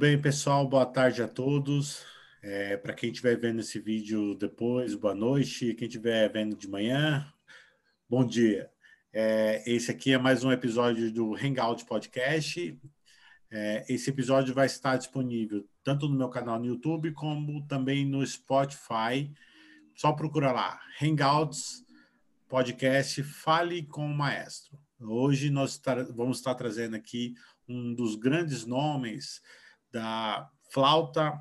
Bem, pessoal? Boa tarde a todos. É, Para quem estiver vendo esse vídeo depois, boa noite. Quem estiver vendo de manhã, bom dia. É, esse aqui é mais um episódio do Hangout Podcast. É, esse episódio vai estar disponível tanto no meu canal no YouTube como também no Spotify. Só procura lá, Hangouts Podcast Fale com o Maestro. Hoje nós vamos estar trazendo aqui um dos grandes nomes da flauta,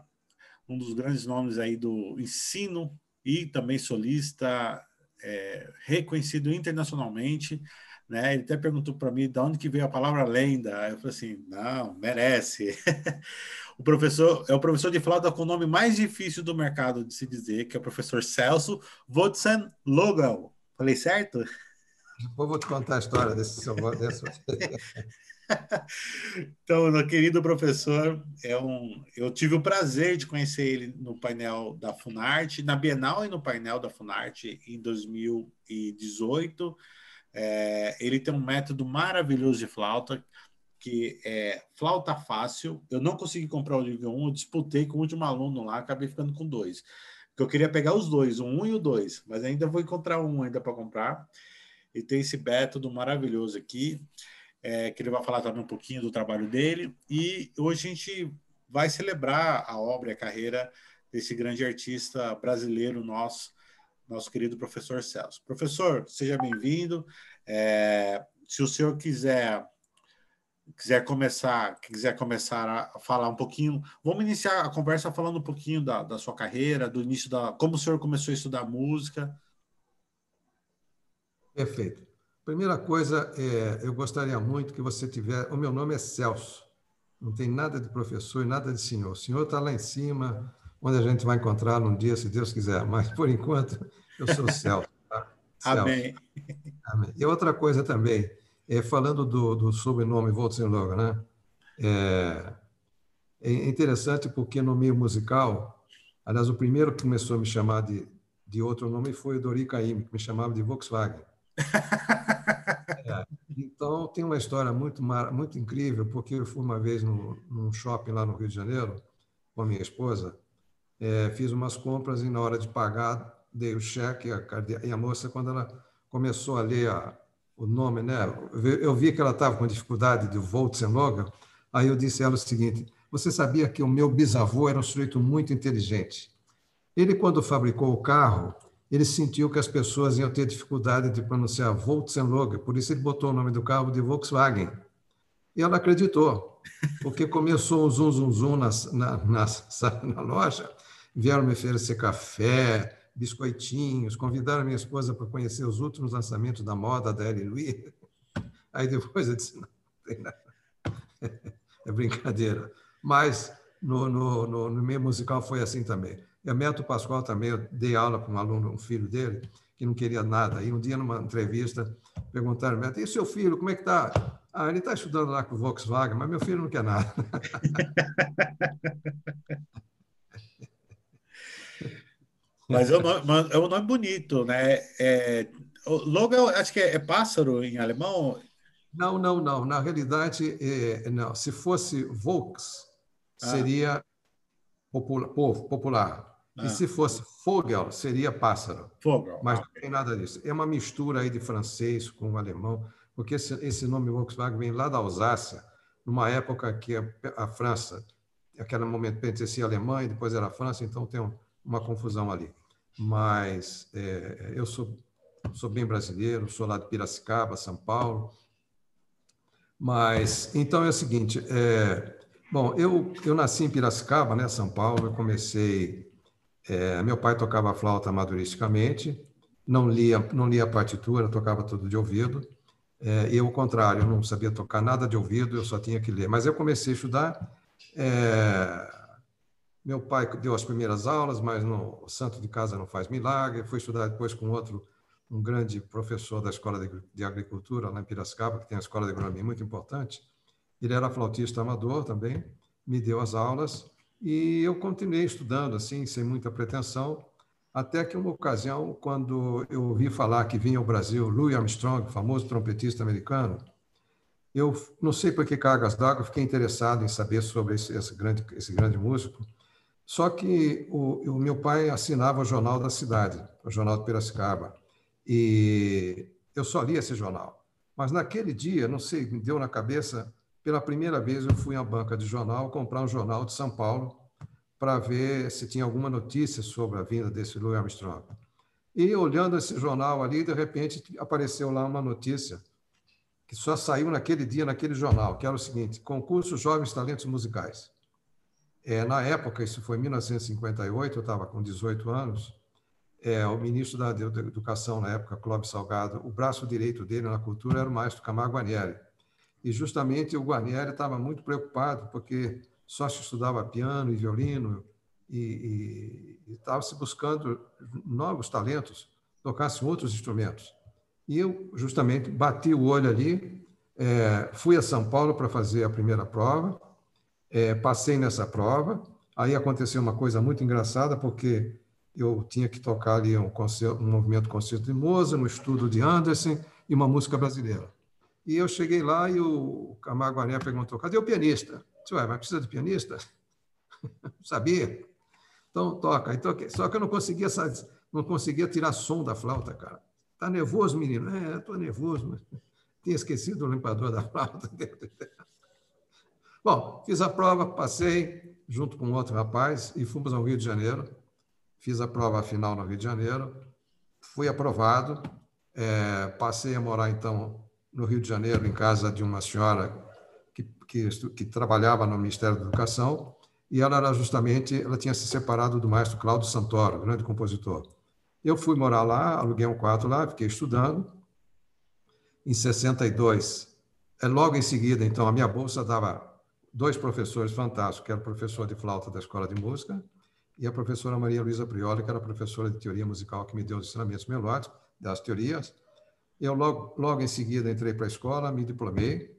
um dos grandes nomes aí do ensino e também solista, é, reconhecido internacionalmente. Né? Ele até perguntou para mim de onde que veio a palavra lenda. Eu falei assim, não, merece. o professor é o professor de flauta com o nome mais difícil do mercado de se dizer, que é o professor Celso Wodson Logan. Falei certo? Depois vou te contar a história desse seu desse... então, meu querido professor, é um, eu tive o prazer de conhecer ele no painel da Funarte, na Bienal e no painel da Funarte em 2018. É, ele tem um método maravilhoso de flauta, que é flauta fácil. Eu não consegui comprar o nível 1, eu disputei com o último aluno lá, acabei ficando com dois. Porque eu queria pegar os dois, o 1 e o 2, mas ainda vou encontrar um ainda para comprar. E tem esse método maravilhoso aqui é, que ele vai falar também um pouquinho do trabalho dele. E hoje a gente vai celebrar a obra e a carreira desse grande artista brasileiro nosso, nosso querido professor Celso. Professor, seja bem-vindo. É, se o senhor quiser quiser começar, quiser começar a falar um pouquinho, vamos iniciar a conversa falando um pouquinho da, da sua carreira, do início da, como o senhor começou a estudar música. Perfeito. Primeira coisa, é, eu gostaria muito que você tivesse. O meu nome é Celso, não tem nada de professor e nada de senhor. O senhor está lá em cima, onde a gente vai encontrar num dia, se Deus quiser. Mas, por enquanto, eu sou Celso. Tá? Celso. Amém. Amém. E outra coisa também, é, falando do, do sobrenome Voltzenloga, né? É, é interessante porque no meio musical, aliás, o primeiro que começou a me chamar de, de outro nome foi o Dori Caymmi, que me chamava de Volkswagen. É. Então, tem uma história muito, muito incrível, porque eu fui uma vez no, num shopping lá no Rio de Janeiro com a minha esposa, é, fiz umas compras e na hora de pagar dei o cheque a, e a moça, quando ela começou a ler a, o nome, né, eu vi que ela estava com dificuldade de Voltzenloga, aí eu disse a ela o seguinte, você sabia que o meu bisavô era um sujeito muito inteligente. Ele, quando fabricou o carro, ele sentiu que as pessoas iam ter dificuldade de pronunciar Volkswagen, por isso ele botou o nome do carro de Volkswagen. E ela acreditou, porque começou um zum, zum, zum na, na, na, na loja, vieram me oferecer café, biscoitinhos, convidaram minha esposa para conhecer os últimos lançamentos da moda da Ellie Louis. Aí depois eu disse, não, tem nada. é brincadeira. Mas no, no, no, no meio musical foi assim também. E a Meto Pascoal também, eu dei aula para um aluno, um filho dele, que não queria nada. E um dia, numa entrevista, perguntaram, Meto, e seu filho, como é que está? Ah, ele está estudando lá com o Volkswagen, mas meu filho não quer nada. mas é um, nome, é um nome bonito, né? É, logo, acho que é, é, pássaro em alemão. Não, não, não. Na realidade, é, não. Se fosse Volks, ah. seria popular, popular. Ah. E se fosse Vogel, seria pássaro. Vogel. Mas não tem nada disso. É uma mistura aí de francês com alemão, porque esse, esse nome Volkswagen vem lá da Alsácia, numa época que a, a França, aquele momento pertencia à Alemanha, e depois era a França, então tem um, uma confusão ali. Mas é, eu sou, sou bem brasileiro, sou lá de Piracicaba, São Paulo. Mas, então é o seguinte, é, Bom, eu, eu nasci em Piracicaba, né, São Paulo. Eu comecei. É, meu pai tocava flauta amadoristicamente, não lia, não lia partitura, tocava tudo de ouvido. É, eu, ao contrário, não sabia tocar nada de ouvido, eu só tinha que ler. Mas eu comecei a estudar. É, meu pai deu as primeiras aulas, mas no, o santo de casa não faz milagre. Fui estudar depois com outro, um grande professor da Escola de, de Agricultura, lá em Piracicaba, que tem a Escola de Agronomia muito importante ele era flautista amador também, me deu as aulas e eu continuei estudando assim, sem muita pretensão, até que uma ocasião, quando eu ouvi falar que vinha ao Brasil Louis Armstrong, famoso trompetista americano, Eu não sei por que cargas d'água, fiquei interessado em saber sobre esse, esse, grande, esse grande músico. Só que o, o meu pai assinava o Jornal da Cidade, o Jornal de Piracicaba. E eu só li esse jornal. Mas naquele dia, não sei, me deu na cabeça, pela primeira vez eu fui à banca de jornal comprar um jornal de São Paulo para ver se tinha alguma notícia sobre a vinda desse Louis Armstrong. E olhando esse jornal ali, de repente apareceu lá uma notícia que só saiu naquele dia, naquele jornal, que era o seguinte: concurso Jovens Talentos Musicais. É, na época, isso foi em 1958, eu estava com 18 anos, é, o ministro da, da Educação na época, Clóvis Salgado, o braço direito dele na cultura era o maestro Camargo Guarnieri. E justamente o Guarnieri estava muito preocupado, porque só se estudava piano e violino, e estava se buscando novos talentos, tocassem outros instrumentos. E eu, justamente, bati o olho ali, é, fui a São Paulo para fazer a primeira prova, é, passei nessa prova, aí aconteceu uma coisa muito engraçada, porque eu tinha que tocar ali um, concerto, um movimento concerto de Mozart, um estudo de Anderson e uma música brasileira. E eu cheguei lá e o Camargo Ané perguntou, cadê o pianista? disse, ué, mas precisa de pianista? Sabia. Então, toca. Então, só que eu não conseguia, não conseguia tirar som da flauta, cara. Tá nervoso, menino? É, estou nervoso. Mas... Tinha esquecido o limpador da flauta. Bom, fiz a prova, passei junto com outro rapaz e fomos ao Rio de Janeiro fiz a prova final no Rio de Janeiro, fui aprovado, é, passei a morar então no Rio de Janeiro, em casa de uma senhora que, que, que, trabalhava no Ministério da Educação, e ela era justamente, ela tinha se separado do maestro Cláudio Santoro, grande compositor. Eu fui morar lá, aluguei um quarto lá, fiquei estudando. Em 62, é, logo em seguida, então, a minha bolsa dava dois professores fantásticos, que era o professor de flauta da Escola de Música, e a professora Maria Luísa Prioli, que era professora de teoria musical, que me deu os ensinamentos melódicos das teorias. Eu, logo, logo em seguida, entrei para a escola, me diplomei,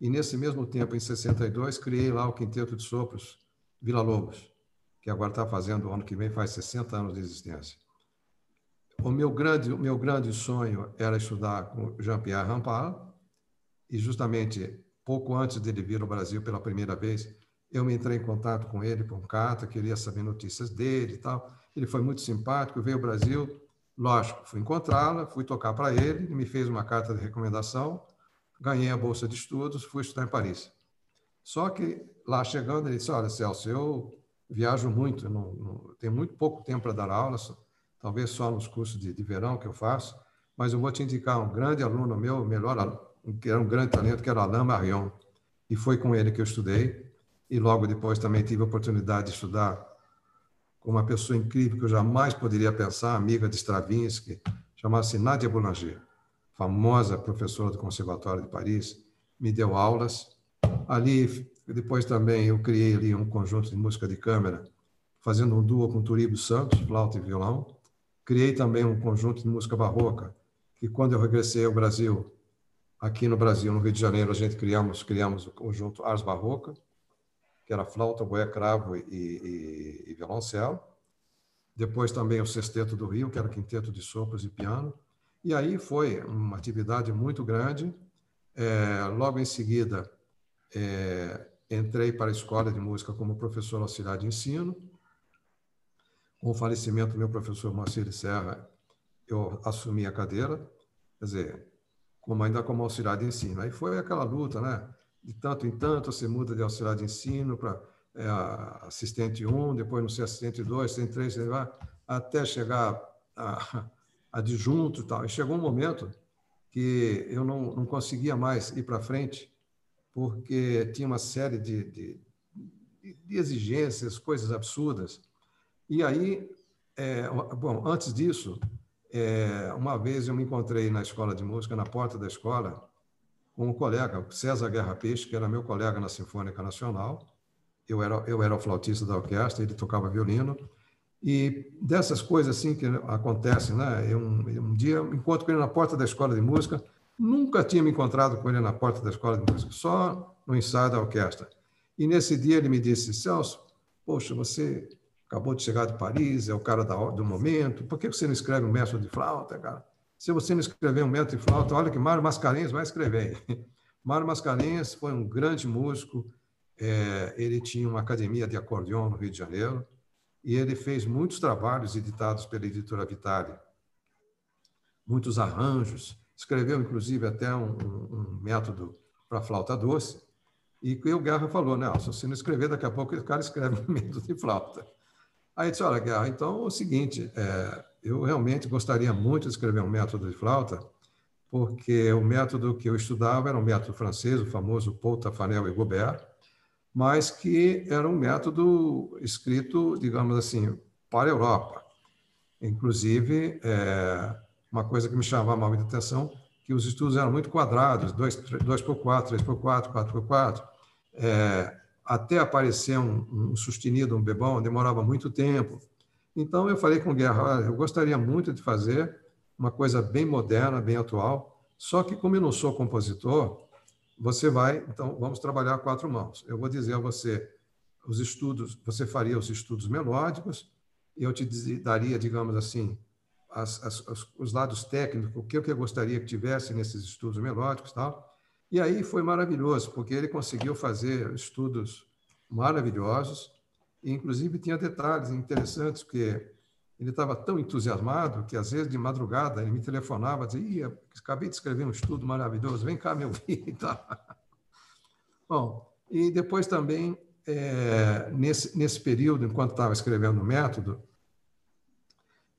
e nesse mesmo tempo, em 62, criei lá o Quinteto de Sopros Vila Lobos, que agora está fazendo, ano que vem, faz 60 anos de existência. O meu grande, o meu grande sonho era estudar com Jean-Pierre Rampal, e justamente pouco antes dele vir ao Brasil pela primeira vez, eu me entrei em contato com ele por carta, queria saber notícias dele e tal. Ele foi muito simpático, veio ao Brasil. Lógico, fui encontrá-lo, fui tocar para ele, ele me fez uma carta de recomendação, ganhei a bolsa de estudos, fui estudar em Paris. Só que lá chegando, ele disse: Olha, Celso, eu viajo muito, não, não, tenho muito pouco tempo para dar aulas, talvez só nos cursos de, de, verão que eu faço, mas eu vou te indicar um grande aluno meu, melhor que era um grande talento, que era Alain Marion. E foi com ele que eu estudei e logo depois também tive a oportunidade de estudar com uma pessoa incrível que eu jamais poderia pensar, amiga de Stravinsky, chamada-se Nadia Boulanger, famosa professora do Conservatório de Paris, me deu aulas. Ali, depois também eu criei ali um conjunto de música de câmara, fazendo um duo com Turibo Santos, flauta e violão. Criei também um conjunto de música barroca, que quando eu regressei ao Brasil, aqui no Brasil, no Rio de Janeiro, a gente criamos, criamos o conjunto Ars Barroca, que era flauta, boé, cravo e, e, e, violoncelo. Depois também o Sexteto do Rio, que era quinteto de sopros e piano. E aí foi uma atividade muito grande. É, logo em seguida, é, entrei para a Escola de Música como professor auxiliar de ensino. Com o falecimento do meu professor de Serra, eu assumi a cadeira, quer dizer, como ainda como auxiliar de ensino. Aí foi aquela luta, né? De tanto em tanto você muda de auxiliar de ensino para é, assistente 1, depois não ser assistente 2, assistente 3, até chegar a, a adjunto e tal. E chegou um momento que eu não, não conseguia mais ir para frente, porque tinha uma série de, de, de exigências, coisas absurdas. E aí, é, bom, antes disso, é, uma vez eu me encontrei na escola de música, na porta da escola, com um colega, César Guerra Peixe, que era meu colega na Sinfônica Nacional. Eu era, eu era o flautista da orquestra, ele tocava violino. E dessas coisas assim que acontecem, né? Eu, um dia encontro com ele na porta da escola de música. Nunca tinha me encontrado com ele na porta da escola de música, só no ensaio da orquestra. E nesse dia ele me disse: Celso, poxa, você acabou de chegar de Paris, é o cara da, do momento, por que você não escreve um mestre de flauta, cara? Se você não escrever um método de flauta, olha que Mário Mascarenhas vai escrever. Mário Mascarenhas foi um grande músico, é, ele tinha uma academia de acordeão no Rio de Janeiro e ele fez muitos trabalhos editados pela editora Vitale, muitos arranjos, escreveu inclusive até um, um, método para flauta doce. E o Guerra falou, né, se você não escrever, daqui a pouco o cara escreve um método de flauta. Aí disse, olha, Guerra, então é o seguinte, é, eu realmente gostaria muito de escrever um método de flauta, porque o método que eu estudava era um método francês, o famoso Paul Tafanel e Gobert, mas que era um método escrito, digamos assim, para a Europa. Inclusive, é, uma coisa que me chamava muita atenção, que os estudos eram muito quadrados, 2 por 4, 3 por 4, 4 por 4. É, até aparecer um, um, sustenido, um bebão, demorava muito tempo. Então, eu falei com o Guerra, eu gostaria muito de fazer uma coisa bem moderna, bem atual, só que como eu não sou compositor, você vai, então, vamos trabalhar a quatro mãos. Eu vou dizer a você os estudos, você faria os estudos melódicos, e eu te daria, digamos assim, as, as, os lados técnicos, o que eu gostaria que tivesse nesses estudos melódicos tal. E aí foi maravilhoso, porque ele conseguiu fazer estudos maravilhosos, e inclusive tinha detalhes interessantes, porque ele estava tão entusiasmado que, às vezes, de madrugada, ele me telefonava, dizia, acabei de escrever um estudo maravilhoso, vem cá me ouvir e. Bom, e depois também, é, nesse, nesse período, enquanto estava escrevendo o método,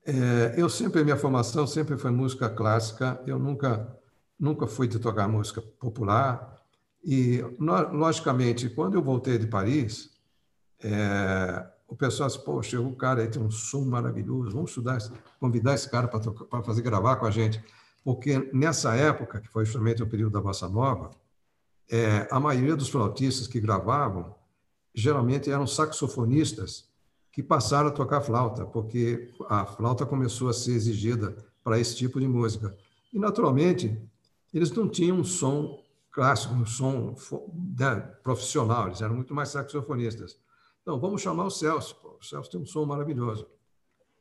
é, eu sempre, minha formação sempre foi música clássica, eu nunca, nunca fui de tocar música popular, e, logicamente, quando eu voltei de Paris, é, o pessoal disse, poxa, o cara aí tem um som maravilhoso, vamos estudar, convidar esse cara para fazer gravar com a gente. Porque nessa época, que foi justamente o período da Bossa Nova, é, a maioria dos flautistas que gravavam geralmente eram saxofonistas que passaram a tocar flauta, porque a flauta começou a ser exigida para esse tipo de música. E, naturalmente, eles não tinham um som clássico, um som né, profissional, eles eram muito mais saxofonistas. Não, vamos chamar o Celso. Pô. O Celso tem um som maravilhoso.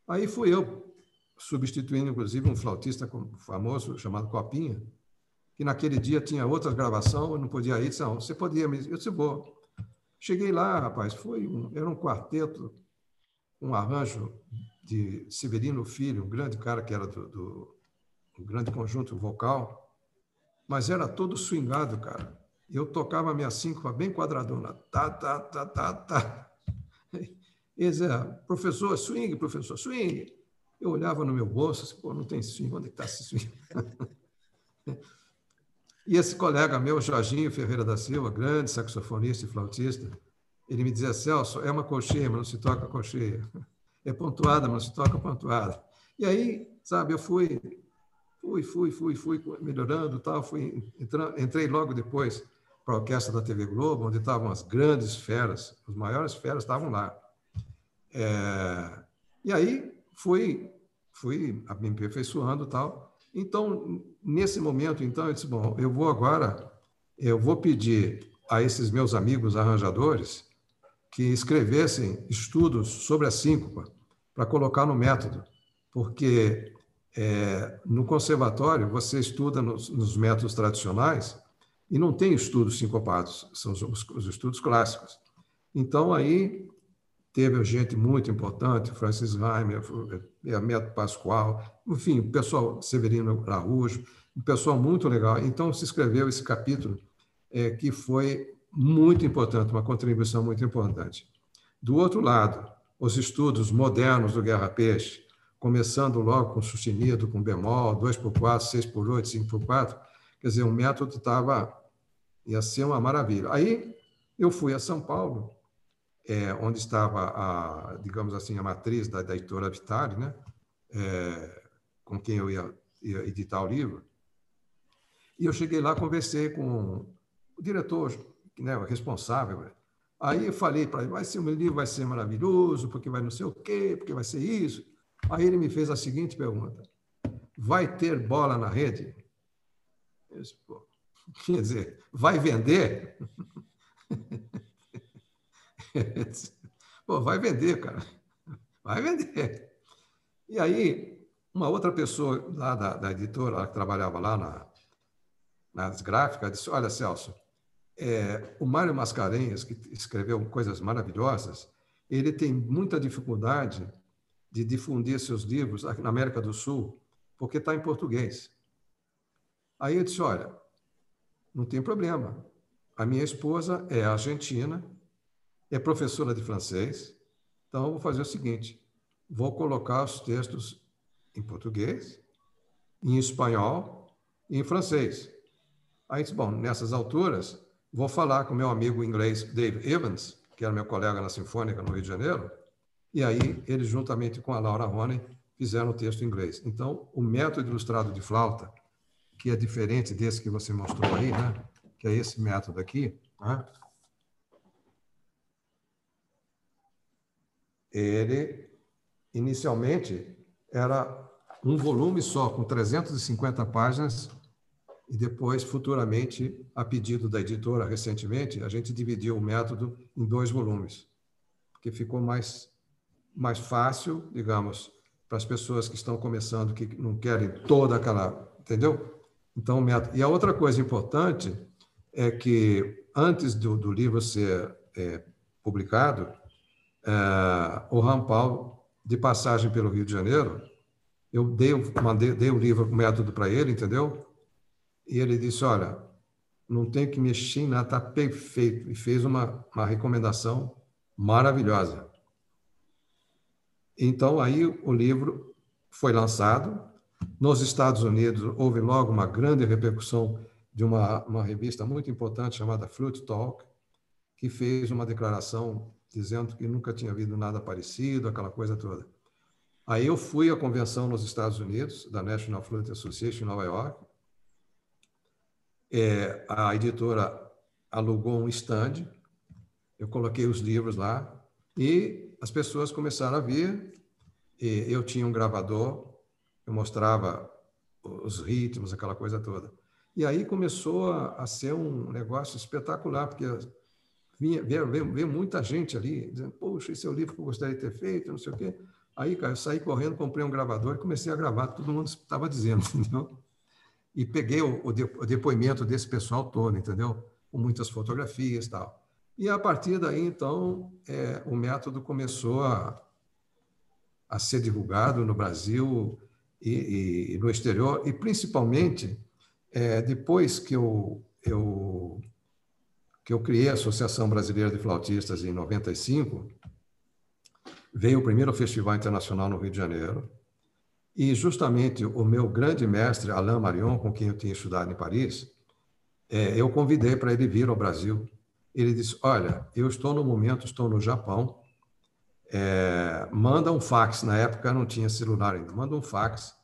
Aí fui eu, substituindo, inclusive, um flautista famoso chamado Copinha, que naquele dia tinha outra gravação, eu não podia ir. Disse, não, você podia me... Eu disse, vou. Cheguei lá, rapaz, foi um, era um quarteto, um arranjo de Severino Filho, um grande cara que era do, do um grande conjunto vocal, mas era todo swingado, cara. Eu tocava a minha síncopa bem quadradona. Tá, tá, tá, tá, tá. Eles diziam, professor, swing, professor, swing. Eu olhava no meu bolso, assim, pô, não tem swing, onde está esse swing? e esse colega meu, Jorginho Ferreira da Silva, grande saxofonista e flautista, ele me dizia, Celso, é uma colcheia, mas não se toca colcheia. É pontuada, mas não se toca pontuada. E aí, sabe, eu fui, fui, fui, fui, fui melhorando, tal, fui entrando, entrei logo depois para a orquestra da TV Globo, onde estavam as grandes feras, os maiores feras estavam lá. É, e aí fui, fui me aperfeiçoando tal. Então, nesse momento, então, eu disse, bom, eu vou agora, eu vou pedir a esses meus amigos arranjadores que escrevessem estudos sobre a síncopa para colocar no método, porque é, no conservatório você estuda nos, nos, métodos tradicionais e não tem estudos sincopados, são os, os estudos clássicos. Então, aí Teve gente muito importante, Francis Reimer, Hermeto Pascoal, enfim, o pessoal Severino Araújo, um pessoal muito legal. Então, se escreveu esse capítulo, é, que foi muito importante, uma contribuição muito importante. Do outro lado, os estudos modernos do Guerra Peixe, começando logo com sustenido, com bemol, 2 por 4, 6 por 8, 5 por 4, quer dizer, o método estava ia ser uma maravilha. Aí eu fui a São Paulo é, onde estava a, digamos assim, a matriz da, da editora Vitale, né? É, com quem eu ia, ia, editar o livro. E eu cheguei lá, conversei com o diretor, né, o responsável. Aí eu falei para ele, vai ser o meu livro vai ser maravilhoso, porque vai não sei o quê, porque vai ser isso. Aí ele me fez a seguinte pergunta: vai ter bola na rede? Eu disse, Pô, quer dizer, vai vender? Pô, vai vender, cara. Vai vender. E aí, uma outra pessoa lá da, da editora, que trabalhava lá na, nas gráficas, disse: Olha, Celso, é, o Mário Mascarenhas, que escreveu coisas maravilhosas, ele tem muita dificuldade de difundir seus livros na América do Sul, porque está em português. Aí eu disse: Olha, não tem problema. A minha esposa é argentina, é professora de francês, então eu vou fazer o seguinte: vou colocar os textos em português, em espanhol e em francês. Aí Bom, nessas alturas, vou falar com meu amigo inglês Dave Evans, que era meu colega na Sinfônica no Rio de Janeiro, e aí eles, juntamente com a Laura Rony, fizeram o texto em inglês. Então, o método ilustrado de flauta, que é diferente desse que você mostrou aí, né? que é esse método aqui, né? Ele inicialmente era um volume só, com 350 páginas, e depois, futuramente, a pedido da editora, recentemente, a gente dividiu o método em dois volumes, porque ficou mais, mais fácil, digamos, para as pessoas que estão começando, que não querem toda aquela. Entendeu? Então, o método. E a outra coisa importante é que, antes do, do livro ser é, publicado, é, o Rampal, de passagem pelo Rio de Janeiro, eu dei, mandei, dei o livro, o método para ele, entendeu? E ele disse: Olha, não tem que mexer em nada, está perfeito. E fez uma, uma recomendação maravilhosa. Então, aí o livro foi lançado. Nos Estados Unidos, houve logo uma grande repercussão de uma, uma revista muito importante chamada Flute Talk, que fez uma declaração dizendo que nunca tinha havido nada parecido, aquela coisa toda. Aí eu fui à convenção nos Estados Unidos, da National Flute Association em Nova York, é, a editora alugou um stand, eu coloquei os livros lá e as pessoas começaram a vir. eu tinha um gravador, eu mostrava os ritmos, aquela coisa toda. E aí começou a, a ser um negócio espetacular, porque vinha, veio, veio, veio, muita gente ali, dizendo, poxa, esse é o livro que eu gostaria de ter feito, não sei o quê. Aí, cara, eu saí correndo, comprei um gravador e comecei a gravar, todo mundo estava dizendo, entendeu? e peguei o, o, depoimento desse pessoal todo, entendeu? Com muitas fotografias e tal. E a partir daí, então, é, o método começou a, a ser divulgado no Brasil e, e no exterior, e principalmente é, depois que eu, eu, que eu criei a Associação Brasileira de Flautistas em 95, veio o primeiro Festival Internacional no Rio de Janeiro, e justamente o meu grande mestre, Alain Marion, com quem eu tinha estudado em Paris, é, eu convidei para ele vir ao Brasil. Ele disse: Olha, eu estou no momento, estou no Japão, é, manda um fax. Na época não tinha celular ainda, manda um fax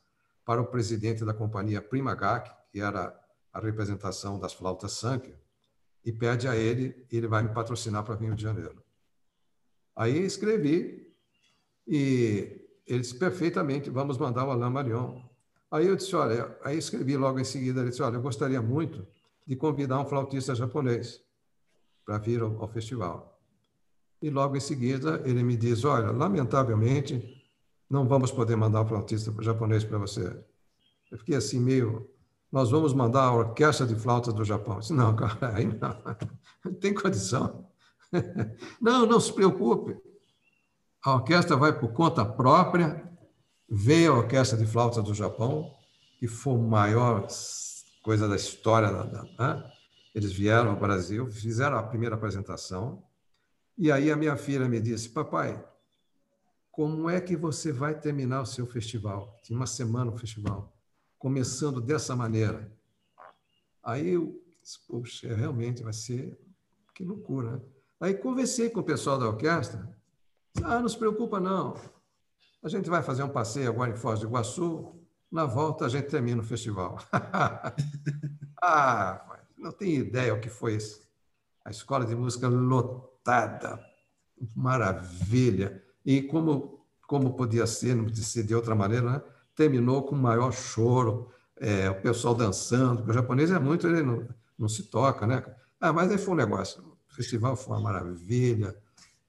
para o presidente da companhia Primagak, que era a representação das flautas Sankey, e pede a ele, ele vai me patrocinar para Rio de Janeiro. Aí escrevi e ele disse, perfeitamente, vamos mandar o Alain Marion. Aí eu disse, olha, aí escrevi logo em seguida, ele disse, olha, eu gostaria muito de convidar um flautista japonês para vir ao, ao festival. E logo em seguida ele me diz, olha, lamentavelmente, não vamos poder mandar um flautista japonês para você. Eu fiquei assim meio, nós vamos mandar a orquestra de flautas do Japão. Eu disse, não, cara, aí não, não tem condição. Não, não se preocupe. A orquestra vai por conta própria. Veio a Orquestra de Flauta do Japão, que foi a maior coisa da história. Da, né? Eles vieram ao Brasil, fizeram a primeira apresentação. E aí a minha filha me disse: Papai, como é que você vai terminar o seu festival? Tinha uma semana o festival, começando dessa maneira. Aí eu disse: Poxa, realmente vai ser. Que loucura. Aí conversei com o pessoal da orquestra ah, não se preocupa, não. A gente vai fazer um passeio agora em Foz do Iguaçu. Na volta, a gente termina o festival. ah, não tenho ideia o que foi isso. A escola de música lotada. Maravilha. E como, como podia ser, não podia ser de outra maneira, né? Terminou com o maior choro, é, o pessoal dançando, porque o japonês é muito, ele não, não se toca, né? Ah, mas aí foi um negócio. O festival foi uma maravilha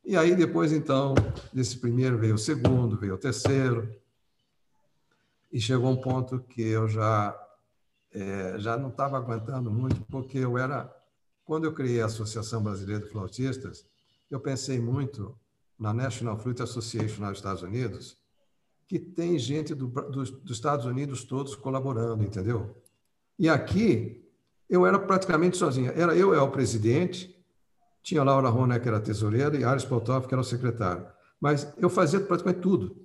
e aí, depois, então, desse primeiro veio o segundo, veio o terceiro. E chegou um ponto que eu já é, já não estava aguentando muito, porque eu era. Quando eu criei a Associação Brasileira de Flautistas, eu pensei muito na National Flute Association nos Estados Unidos, que tem gente do, do, dos Estados Unidos todos colaborando, entendeu? E aqui eu era praticamente sozinha. Era eu, é o presidente, tinha Laura Rona, que era tesoureira, e Aris Poltov, que era o secretário. Mas eu fazia praticamente tudo.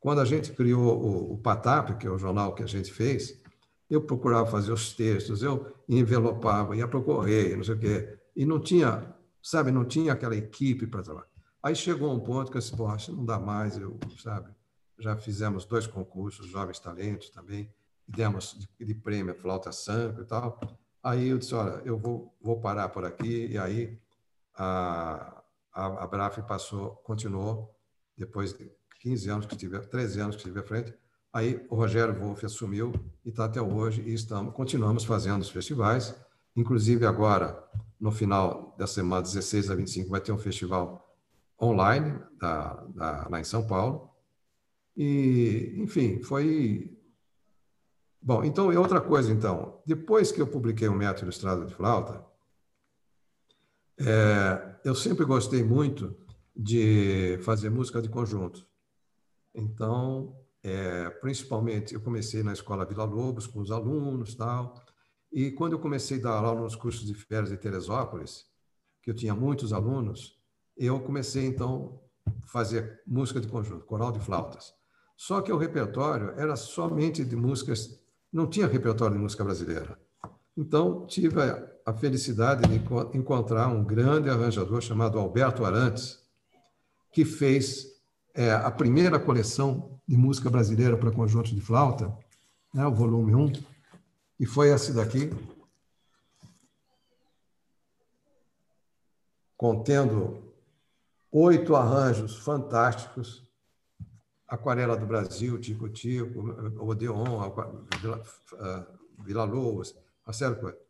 Quando a gente criou o, o Patap, que é o jornal que a gente fez, eu procurava fazer os textos, eu envelopava, ia para o correio, não sei o quê. E não tinha, sabe, não tinha aquela equipe para trabalhar. Aí chegou um ponto que eu disse, poxa, não dá mais, eu, sabe? Já fizemos dois concursos, Jovens Talentos também, demos de, de prêmio flauta sangue e tal. Aí eu disse, olha, eu vou, vou parar por aqui. E aí a, a, a Braf passou, continuou, depois de 15 anos que tive, 13 anos que estive à frente. Aí o Rogério Wolff assumiu e está até hoje e estamos, continuamos fazendo os festivais. Inclusive agora, no final da semana 16 a 25, vai ter um festival online da, da, lá em São Paulo. E, enfim, foi. Bom, então, e outra coisa, então. Depois que eu publiquei o Método Ilustrado de Flauta, é, eu sempre gostei muito de fazer música de conjunto. Então, é, principalmente, eu comecei na Escola Vila Lobos com os alunos tal. E quando eu comecei a dar aula nos cursos de férias de Teresópolis, que eu tinha muitos alunos, eu comecei então fazer música de conjunto, coral de flautas. Só que o repertório era somente de músicas, não tinha repertório de música brasileira. Então, tive a felicidade de encontrar um grande arranjador chamado Alberto Arantes, que fez é, a primeira coleção de música brasileira para conjunto de flauta, né, o volume 1, e foi esse daqui, contendo oito arranjos fantásticos. Aquarela do Brasil, Tico Tico, Odeon, Vila, uh, Vila de coisas.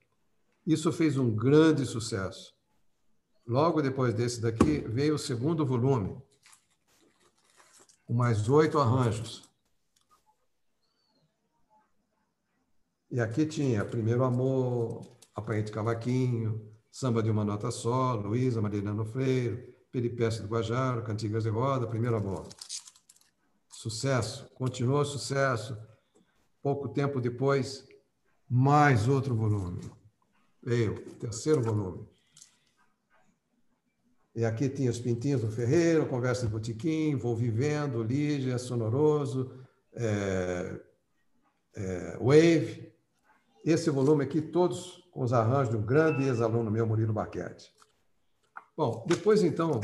Isso fez um grande sucesso. Logo depois desse daqui, veio o segundo volume, com mais oito arranjos. E aqui tinha Primeiro Amor, Apanhei de Cavaquinho, Samba de uma Nota Só, Luísa Marilano Freire, Peripécia do Guajaro, Cantigas de Roda, Primeira Bola. Sucesso, continuou sucesso. Pouco tempo depois, mais outro volume. Veio, terceiro volume. E aqui tinha os Pintinhos do Ferreiro, Conversa de Botiquim, Vou Vivendo, Lígia, Sonoroso, é, é, Wave. Esse volume aqui, todos com os arranjos de um grande ex-aluno meu, Murilo Baquete. Bom, depois então.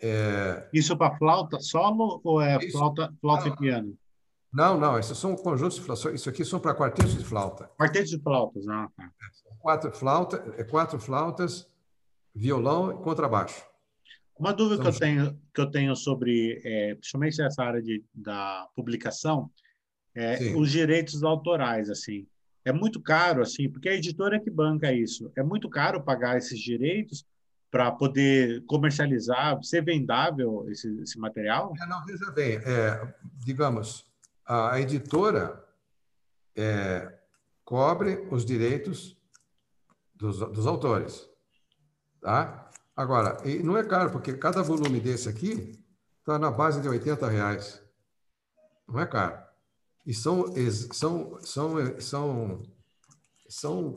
É... Isso para flauta solo ou é Isso... flauta, flauta e piano? Não, não, esses são conjuntos de flauta. Isso aqui são para quartetos de flauta. Quartetos de flautas, ah, tá. Quatro, flauta, é quatro flautas, violão e contrabaixo. Uma dúvida então, que, eu tenho, que eu tenho sobre, é, principalmente essa área de, da publicação, é os direitos autorais, assim. É muito caro, assim, porque a editora é que banca isso. É muito caro pagar esses direitos para poder comercializar, ser vendável esse, esse material? É, não, veja bem, é, digamos, a editora é, cobre os direitos dos, dos autores. Tá? Agora, não é caro, porque cada volume desse aqui está na base de 80 reais. Não é caro. E são, são, são, são, são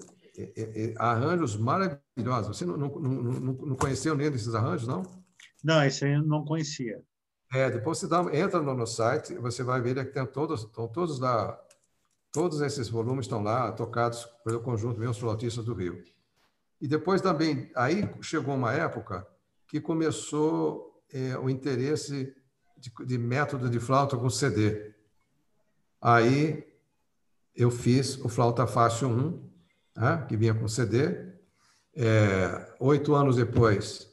arranjos maravilhosos. Você não, não, não, não conheceu nenhum desses arranjos, não? Não, esse aí eu não conhecia. É, depois você dá, entra no, no site, você vai ver que tem todos, estão todos lá, todos esses volumes estão lá, tocados pelo conjunto Meus Flautistas do Rio. E depois também, aí chegou uma época que começou é, o interesse de, de método de flauta com CD. Aí eu fiz o Flauta Fácil 1, né, que vinha com CD. É, oito anos depois,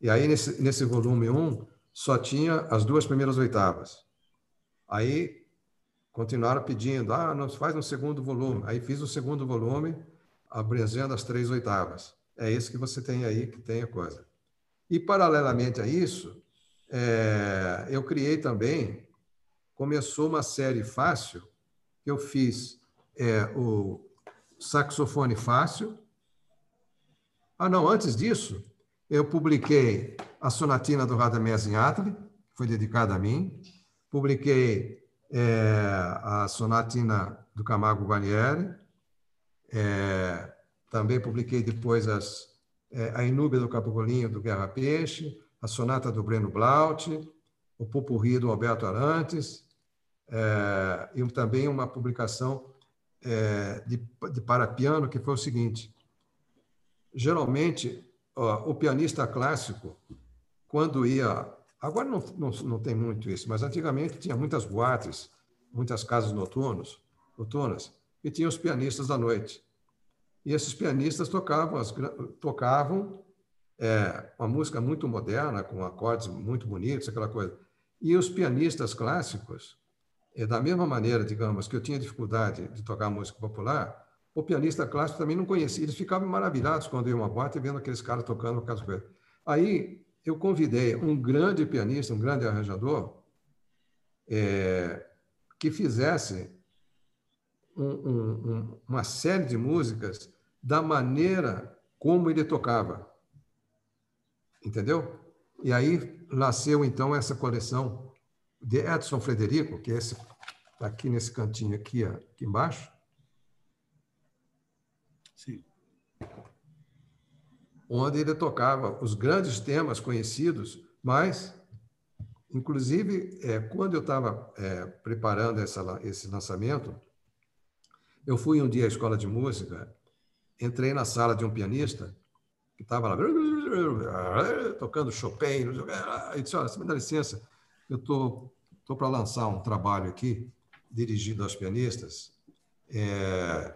e aí nesse, nesse volume 1 só tinha as duas primeiras oitavas. Aí continuaram pedindo, ah, nos faz um segundo volume. Aí fiz o segundo volume, abrangendo as três oitavas. É isso que você tem aí, que tem a coisa. E, paralelamente a isso, é, eu criei também, começou uma série fácil, que eu fiz é, o saxofone fácil. Ah, não, antes disso, eu publiquei a sonatina do Radamés Inhatli, foi dedicada a mim. Publiquei é, a sonatina do Camargo Guarnieri. É, também publiquei depois as, é, a Inúbia do Capocolinho, do Guerra Peixe, a sonata do Breno Blaut, o Pupurri do Alberto Arantes, é, e também uma publicação é, de, de para piano, que foi o seguinte: geralmente, ó, o pianista clássico, quando ia. Agora não, não, não tem muito isso, mas antigamente tinha muitas boates, muitas casas noturnos, noturnas, e tinha os pianistas da noite. E esses pianistas tocavam, as, tocavam é, uma música muito moderna, com acordes muito bonitos, aquela coisa. E os pianistas clássicos, é, da mesma maneira, digamos, que eu tinha dificuldade de tocar música popular, o pianista clássico também não conhecia. Eles ficavam maravilhados quando iam uma boate vendo aqueles caras tocando aquelas coisas. Aí eu convidei um grande pianista, um grande arranjador, é, que fizesse um, um, uma série de músicas da maneira como ele tocava. Entendeu? E aí nasceu então essa coleção de Edson Frederico, que é esse tá aqui nesse cantinho aqui, aqui embaixo. Sim. Onde ele tocava os grandes temas conhecidos, mas, inclusive, é, quando eu estava é, preparando essa, esse lançamento, eu fui um dia à escola de música, entrei na sala de um pianista que estava lá tocando Chopin, e disse, olha, você me dá licença, eu estou tô, tô para lançar um trabalho aqui, dirigido aos pianistas, é,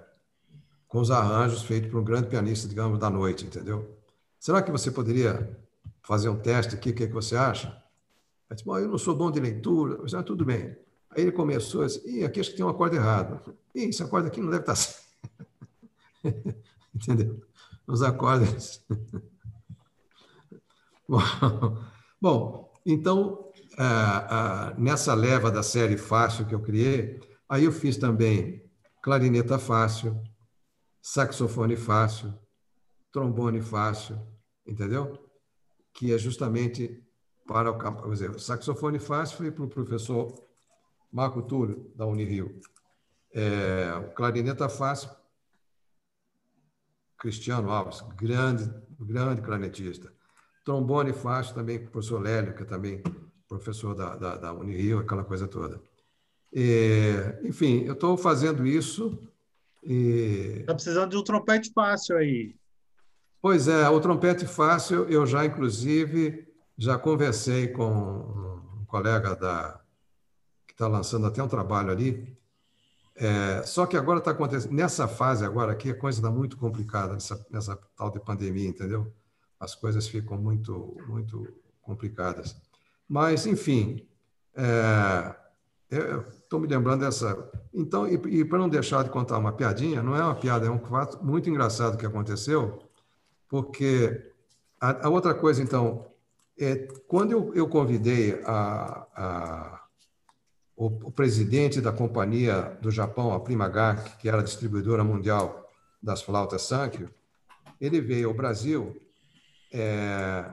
com os arranjos feitos por um grande pianista, digamos, da noite, entendeu? Será que você poderia fazer um teste aqui? O que, é que você acha? Ele disse, eu não sou bom de leitura, mas ah, tudo bem. Aí ele começou a dizer, Ih, aqui acho que tem um acorde errado. Ih, esse acorde aqui não deve estar certo. Entendeu? Os acordes. Bom, então, nessa leva da série Fácil que eu criei, aí eu fiz também clarineta fácil, saxofone fácil, trombone fácil, entendeu? Que é justamente para o, por exemplo, saxofone fácil foi para o professor Marco Túlio, da Unirio. É, clarineta fácil, Cristiano Alves, grande, grande clarinetista. Trombone fácil também com o professor Lélio, que é também professor da, da, da Unirio, aquela coisa toda. E, enfim, eu estou fazendo isso. Está precisando de um trompete fácil aí. Pois é, o trompete fácil, eu já, inclusive, já conversei com um colega da, que está lançando até um trabalho ali. É, só que agora está acontecendo, nessa fase agora aqui, a coisa está muito complicada, nessa, nessa tal de pandemia, entendeu? as coisas ficam muito, muito complicadas. Mas, enfim, é, estou me lembrando dessa. Então, e, e para não deixar de contar uma piadinha, não é uma piada, é um fato muito engraçado que aconteceu, porque a, a outra coisa, então, é quando eu, eu convidei a, a o, o, presidente da companhia do Japão, a Primagak, que era distribuidora mundial das flautas Sankyo, ele veio ao Brasil é,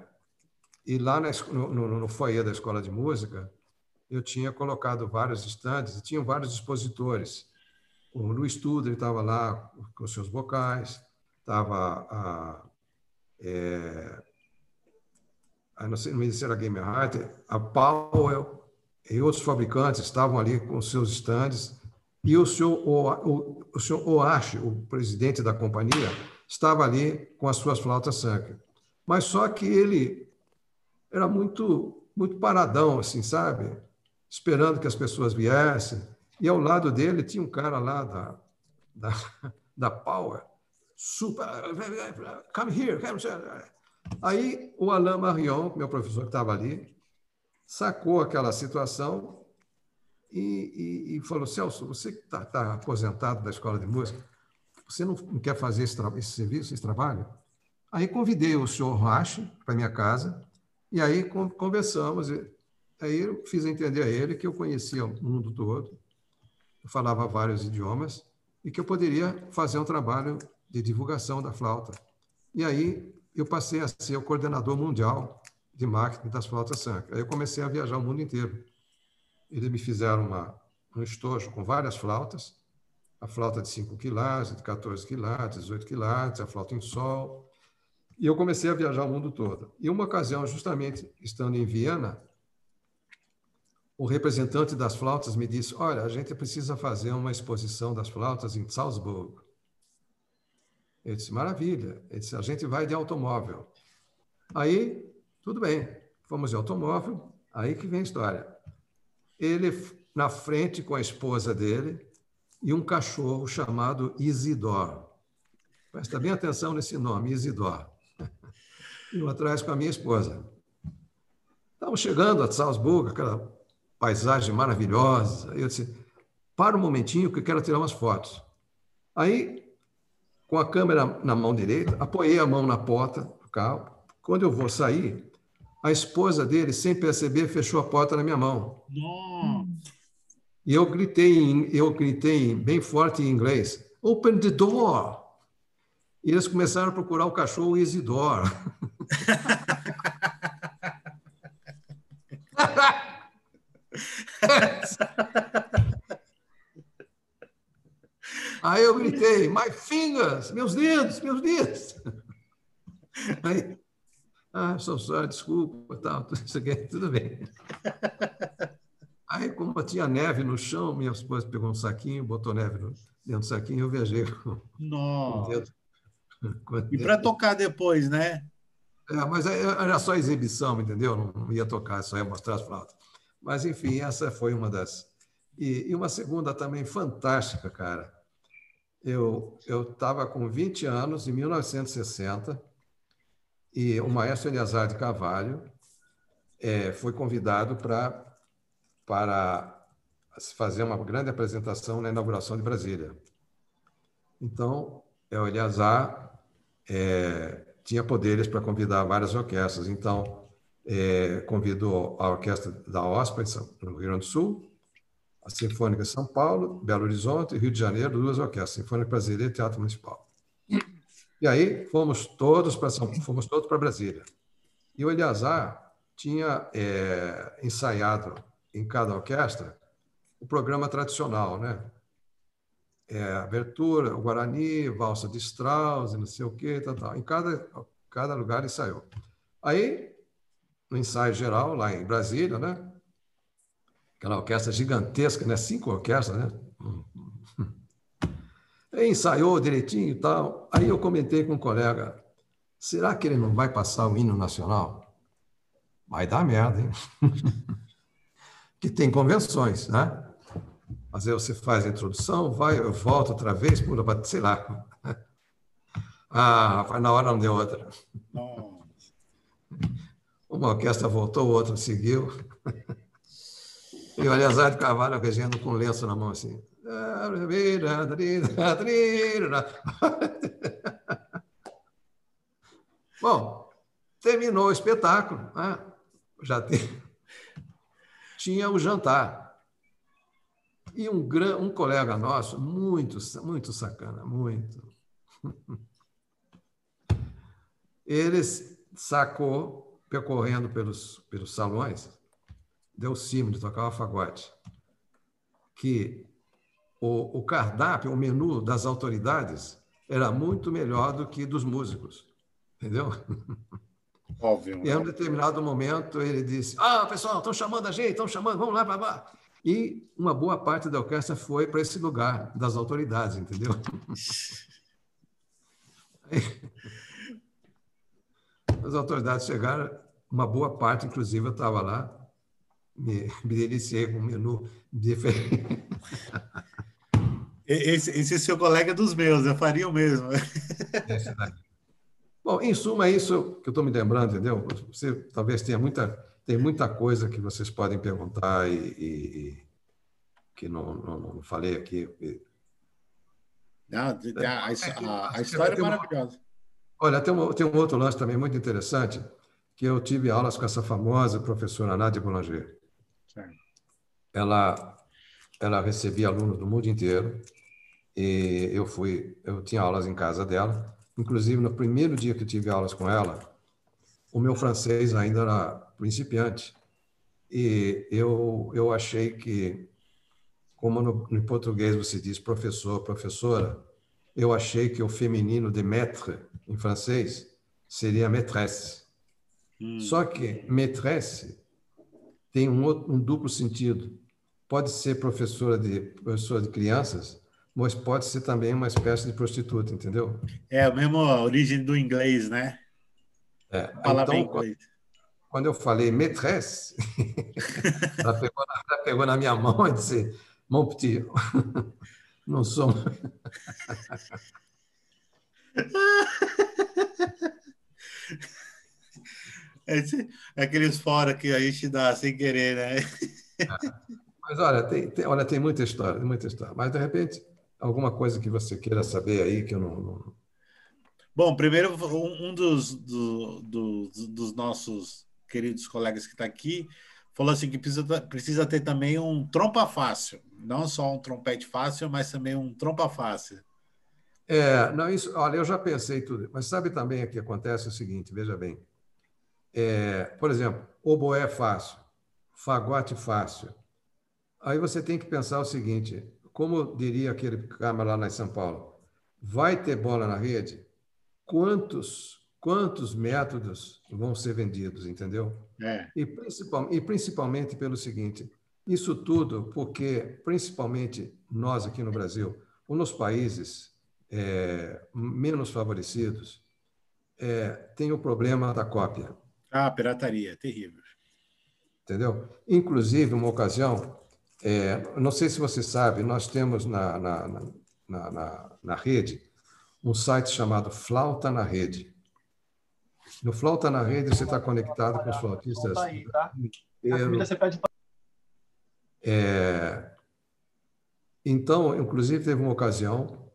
e lá no, no, no foyer da escola de música, eu tinha colocado vários estandes e tinham vários expositores. O Luiz Tudor estava lá com seus vocais, estava a, é, a não sei, se era Game a Powell e outros fabricantes estavam ali com seus estandes e o senhor, o, o, senhor o presidente da companhia, estava ali com as suas flautas Sanker. Mas só que ele era muito, muito paradão, assim, sabe? Esperando que as pessoas viessem. E ao lado dele tinha um cara lá da, da, da Power, super, come here, come here. Aí o Alain Marion, meu professor que estava ali, sacou aquela situação e, e, e falou: Celso, você que está tá aposentado da escola de música, você não, não quer fazer esse, esse serviço, esse trabalho? Aí convidei o senhor Rache para minha casa e aí conversamos. Aí eu fiz entender a ele que eu conhecia o mundo todo, eu falava vários idiomas e que eu poderia fazer um trabalho de divulgação da flauta. E aí eu passei a ser o coordenador mundial de marketing das flautas Sanca. Aí eu comecei a viajar o mundo inteiro. Eles me fizeram uma, um estojo com várias flautas, a flauta de 5 quilates, de 14 quilates, 18 quilates, a flauta em sol. E eu comecei a viajar o mundo todo. E uma ocasião, justamente estando em Viena, o representante das flautas me disse: Olha, a gente precisa fazer uma exposição das flautas em Salzburg. Eu disse: Maravilha. Ele disse: A gente vai de automóvel. Aí, tudo bem, fomos de automóvel. Aí que vem a história. Ele na frente com a esposa dele e um cachorro chamado Isidor. Presta bem atenção nesse nome, Isidor. E eu atrás com a minha esposa. Estamos chegando a Salzburg, aquela paisagem maravilhosa. Eu disse: para um momentinho que eu quero tirar umas fotos. Aí, com a câmera na mão direita, apoiei a mão na porta do carro. Quando eu vou sair, a esposa dele, sem perceber, fechou a porta na minha mão. Nossa. E eu gritei, eu gritei bem forte em inglês: Open the door! E eles começaram a procurar o cachorro Isidoro. Aí eu gritei, my fingers, meus dedos, meus dedos. Aí, ah, sou só, desculpa, tal, tudo isso aqui, tudo bem. Aí, como tinha neve no chão, minha esposa pegou um saquinho, botou neve dentro do saquinho, eu viajei com, Nossa. Com dedo, com e para tocar depois, né? É, mas era só exibição, entendeu? Não ia tocar, só ia mostrar as flautas. Mas, enfim, essa foi uma das. E, e uma segunda também fantástica, cara. Eu estava com 20 anos, em 1960, e o maestro Eliazar de Carvalho é, foi convidado pra, para fazer uma grande apresentação na inauguração de Brasília. Então, é, o Eliazar é, tinha poderes para convidar várias orquestras. Então, é, convidou a orquestra da OSPA, no Rio Grande do Sul, a Sinfônica São Paulo, Belo Horizonte Rio de Janeiro, duas orquestras, Sinfônica Brasileira e Teatro Municipal. E aí fomos todos para São, fomos todos para Brasília. E o Eliazar tinha é, ensaiado em cada orquestra o programa tradicional, né? É, abertura, o Guarani, valsa de Strauss, não sei o quê, tal, tal. Em cada, cada lugar ensaiou. Aí no ensaio geral, lá em Brasília, né? Aquela orquestra gigantesca, né? Cinco orquestras, né? Ensaiou direitinho e tal. Aí eu comentei com um colega: será que ele não vai passar o hino nacional? Vai dar merda, hein? que tem convenções, né? Mas aí você faz a introdução, vai, eu volto outra vez, pula, sei lá. Ah, na hora não deu outra. Uma orquestra voltou, outra seguiu. E o Eleazar de Carvalho regendo com lenço na mão assim. Bom, terminou o espetáculo. Né? Já tem... tinha o jantar. E um, gran... um colega nosso, muito, muito sacana, muito. Ele sacou percorrendo pelos, pelos salões, deu cimo de tocar o fagote, que o, o cardápio, o menu das autoridades era muito melhor do que dos músicos, entendeu? Óbvio. E em um determinado momento ele disse: Ah, pessoal, estão chamando a gente, estão chamando, vamos lá, babá. E uma boa parte da orquestra foi para esse lugar das autoridades, entendeu? As autoridades chegaram, uma boa parte, inclusive, eu estava lá, me, me deliciei com um menu diferente. Esse, esse seu colega é dos meus, eu faria o mesmo. É Bom, em suma, é isso que eu estou me lembrando, entendeu? Você talvez tenha muita, tem muita coisa que vocês podem perguntar e, e, e que não, não, não, falei aqui. Não, a, a, a, a história é maravilhosa. Olha, tem um, tem um outro lance também muito interessante, que eu tive aulas com essa famosa professora Nádia Boulanger. Ela, ela recebia alunos do mundo inteiro E eu fui, eu tinha aulas em casa dela. Inclusive, no primeiro dia que eu tive aulas com ela, o meu francês ainda era principiante. E eu, eu achei que, como no, no português você diz professor, professora, eu achei que o feminino de maître, em francês, seria maîtresse. Hum. Só que maîtresse tem um, outro, um duplo sentido. Pode ser professora de, professora de crianças, mas pode ser também uma espécie de prostituta, entendeu? É a mesma origem do inglês, né? É. Palavra então, inglês. Quando eu falei maîtresse, ela, pegou na, ela pegou na minha mão e disse: Mon petit, não sou. É aqueles fora que a gente dá sem querer, né? Mas olha, tem, tem, olha, tem muita história, muita história. Mas de repente, alguma coisa que você queira saber aí que eu não. não... Bom, primeiro, um dos, do, do, dos nossos queridos colegas que está aqui falou assim que precisa, precisa ter também um trompa fácil. Não só um trompete fácil, mas também um trompa fácil. É, não, isso, olha, eu já pensei tudo, mas sabe também que acontece o seguinte, veja bem. É, por exemplo, oboé fácil, fagote fácil. Aí você tem que pensar o seguinte: como diria aquele câmara lá em São Paulo, vai ter bola na rede? Quantos quantos métodos vão ser vendidos, entendeu? É. E, principal, e principalmente pelo seguinte: isso tudo porque, principalmente nós aqui no Brasil, ou nos países é, menos favorecidos, é, tem o problema da cópia. Ah, pirataria, terrível. Entendeu? Inclusive, uma ocasião, é, não sei se você sabe, nós temos na, na, na, na, na rede um site chamado Flauta na Rede. No Flauta na Rede, você está conectado com os flautistas. Aí, tá? É, então, inclusive, teve uma ocasião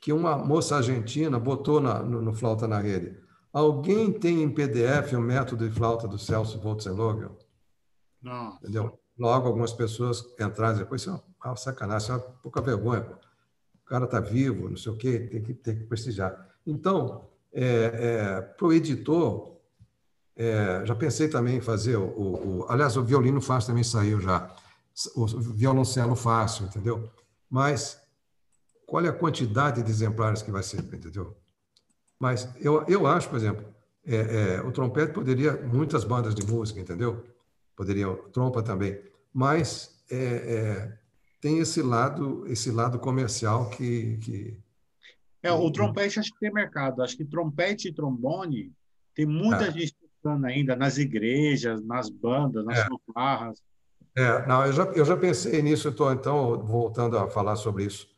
que uma moça argentina botou na, no, no Flauta na Rede Alguém tem em PDF o método de flauta do Celso Voltzenlogel? Não. Entendeu? Logo, algumas pessoas entraram e depois, é uma sacanagem, isso é uma pouca vergonha. Pô. O cara está vivo, não sei o quê, tem que, tem que prestigiar. Então, é, é, para o editor, é, já pensei também em fazer o, o, o, Aliás, o violino fácil também saiu já. O violoncelo fácil, entendeu? Mas qual é a quantidade de exemplares que vai ser, entendeu? Mas eu, eu acho, por exemplo, é, é, o trompete poderia, muitas bandas de música, entendeu? Poderiam, trompa também, mas é, é, tem esse lado, esse lado comercial que, que é, o trompete acho que tem mercado. Acho que trompete e trombone tem muita é. gente tocando ainda nas igrejas, nas bandas, nas é. fanfarras. É, não, eu já, eu já pensei nisso, estou então voltando a falar sobre isso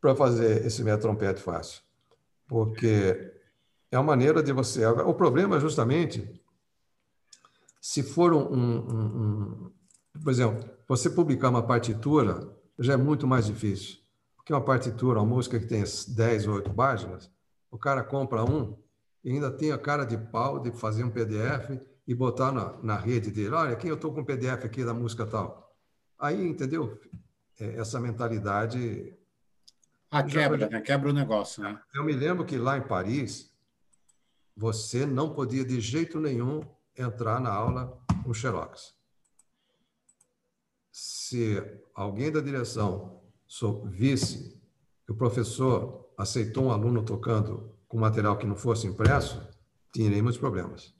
para fazer esse meu trompete fácil porque é uma maneira de você. O problema é justamente se for um, um, um, por exemplo, você publicar uma partitura já é muito mais difícil. Porque uma partitura, uma música que tem 10 ou 8 páginas, o cara compra um e ainda tem a cara de pau de fazer um PDF e botar na, na rede dele. Olha, aqui eu estou com um PDF aqui da música tal. Aí, entendeu? É, essa mentalidade a quebra, né? Quebra o negócio, né? Eu me lembro que lá em Paris, você não podia de jeito nenhum entrar na aula com xerox. Se alguém da direção visse que o professor aceitou um aluno tocando com material que não fosse impresso, tinha muitos problemas.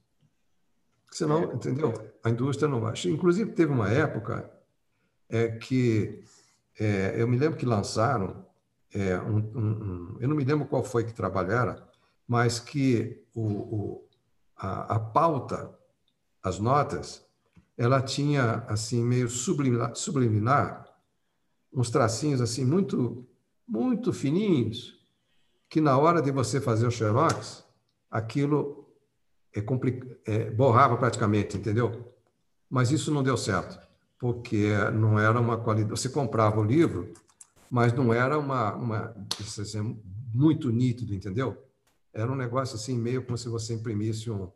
Senão, é. entendeu? A indústria não vai. Inclusive, teve uma época é, que é, eu me lembro que lançaram é, um, um, eu não me lembro qual foi que trabalho era, mas que o, o a, a, pauta, as notas, ela tinha assim meio subliminar, subliminar, uns tracinhos assim muito muito fininhos, que na hora de você fazer o xerox, aquilo é é, borrava praticamente, entendeu? Mas isso não deu certo, porque não era uma qualidade. Você comprava o livro mas não era uma, uma assim, muito nítido, entendeu? Era um negócio assim, meio como se você imprimisse um,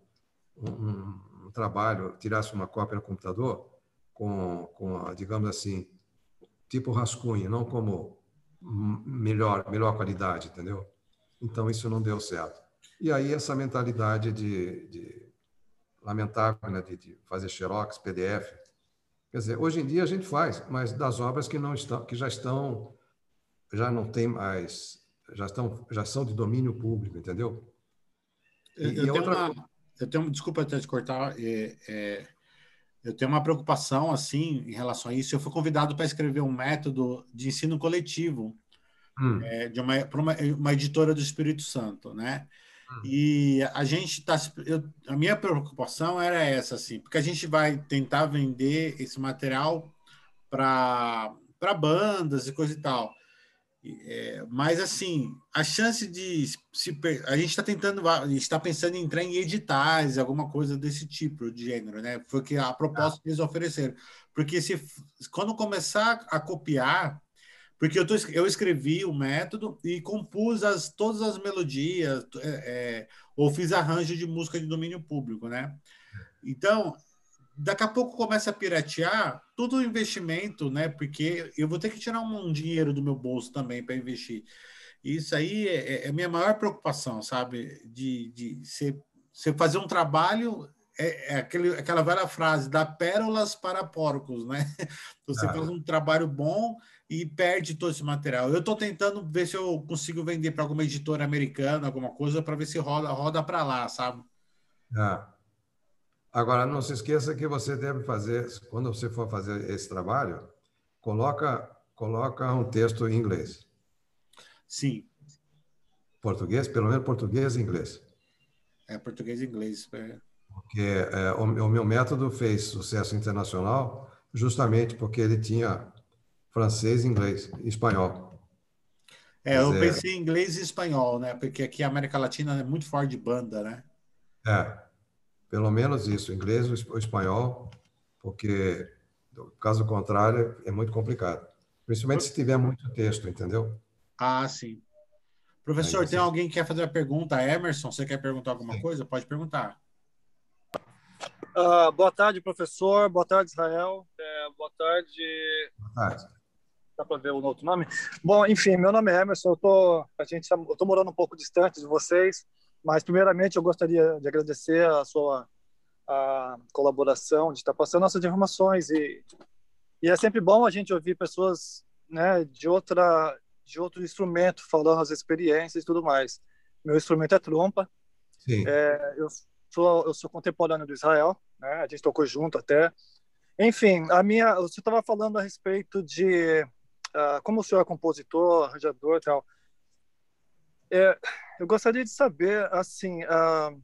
um, um trabalho, tirasse uma cópia no computador com, com, digamos assim, tipo rascunho, não como melhor, melhor qualidade, entendeu? Então isso não deu certo. E aí essa mentalidade de, de lamentável, né, de, de, fazer xerox, PDF. Quer dizer, hoje em dia a gente faz, mas das obras que não estão, que já estão, já não tem mais, já estão, já são de domínio público, entendeu? E, eu, tenho outra... uma, eu tenho, desculpa até te cortar, é, é, eu tenho uma preocupação assim em relação a isso. Eu fui convidado para escrever um método de ensino coletivo hum. é, de uma, uma, uma editora do Espírito Santo, né? Hum. E a gente está. A minha preocupação era essa, assim, porque a gente vai tentar vender esse material para bandas e coisa e tal. É, mas assim, a chance de se a gente está tentando, está pensando em entrar em editais, alguma coisa desse tipo de gênero, né? Foi que a proposta que eles ofereceram. Porque se quando começar a copiar, porque eu, tô, eu escrevi o método e compus as, todas as melodias, é, é, ou fiz arranjo de música de domínio público, né? Então, daqui a pouco começa a piratear todo o investimento, né? Porque eu vou ter que tirar um, dinheiro do meu bolso também para investir. Isso aí é, é, é, a minha maior preocupação, sabe? De, de você, você fazer um trabalho, é, é aquele, aquela velha frase, dá pérolas para porcos, né? Você ah. faz um trabalho bom e perde todo esse material. Eu estou tentando ver se eu consigo vender para alguma editora americana, alguma coisa, para ver se roda, roda para lá, sabe? Ah. Agora, não se esqueça que você deve fazer, quando você for fazer esse trabalho, coloca, coloca um texto em inglês. Sim. Português, pelo menos português e inglês. É, português e inglês. É. Porque é, o, o meu método fez sucesso internacional justamente porque ele tinha francês, inglês e espanhol. É, eu pensei em inglês e espanhol, né? Porque aqui a América Latina é muito forte de banda, né? É. Pelo menos isso, inglês ou espanhol, porque caso contrário é muito complicado. Principalmente se tiver muito texto, entendeu? Ah, sim. Professor, Aí, tem sim. alguém que quer fazer a pergunta? Emerson, você quer perguntar alguma sim. coisa? Pode perguntar. Uh, boa tarde, professor. Boa tarde, Israel. É, boa tarde. Boa tarde. Dá para ver o outro nome? Bom, enfim, meu nome é Emerson. Eu tô, a gente, tá, eu tô morando um pouco distante de vocês. Mas, primeiramente, eu gostaria de agradecer a sua a colaboração, de estar passando nossas informações. E, e é sempre bom a gente ouvir pessoas né, de, outra, de outro instrumento falando as experiências e tudo mais. Meu instrumento é trompa. É, eu, sou, eu sou contemporâneo do Israel, né, a gente tocou junto até. Enfim, a minha, você estava falando a respeito de uh, como o senhor é compositor, arranjador e tal. É, eu gostaria de saber, assim, uh,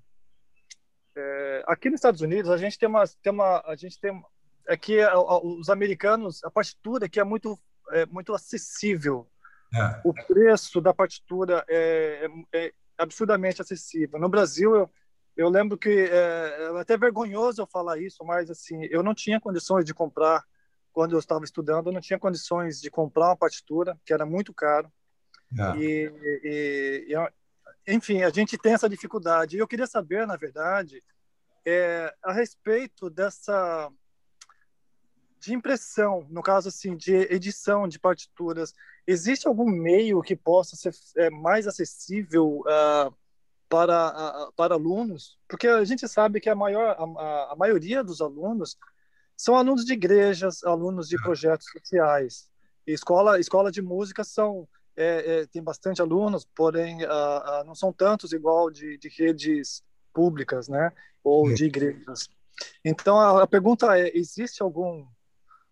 é, aqui nos Estados Unidos a gente tem uma, tem uma a gente tem é que os americanos a partitura que é muito é muito acessível. É. O preço da partitura é, é, é, absurdamente acessível. No Brasil eu eu lembro que é, é até vergonhoso eu falar isso, mas assim eu não tinha condições de comprar quando eu estava estudando, eu não tinha condições de comprar uma partitura que era muito caro. É. E, e, e, enfim, a gente tem essa dificuldade. Eu queria saber, na verdade, é, a respeito dessa de impressão, no caso assim, de edição de partituras, existe algum meio que possa ser é, mais acessível uh, para uh, para alunos? Porque a gente sabe que a maior a, a maioria dos alunos são alunos de igrejas, alunos de é. projetos sociais. E escola escola de música são é, é, tem bastante alunos, porém uh, uh, não são tantos igual de, de redes públicas, né? Ou Sim. de igrejas. Então a, a, pergunta é: existe algum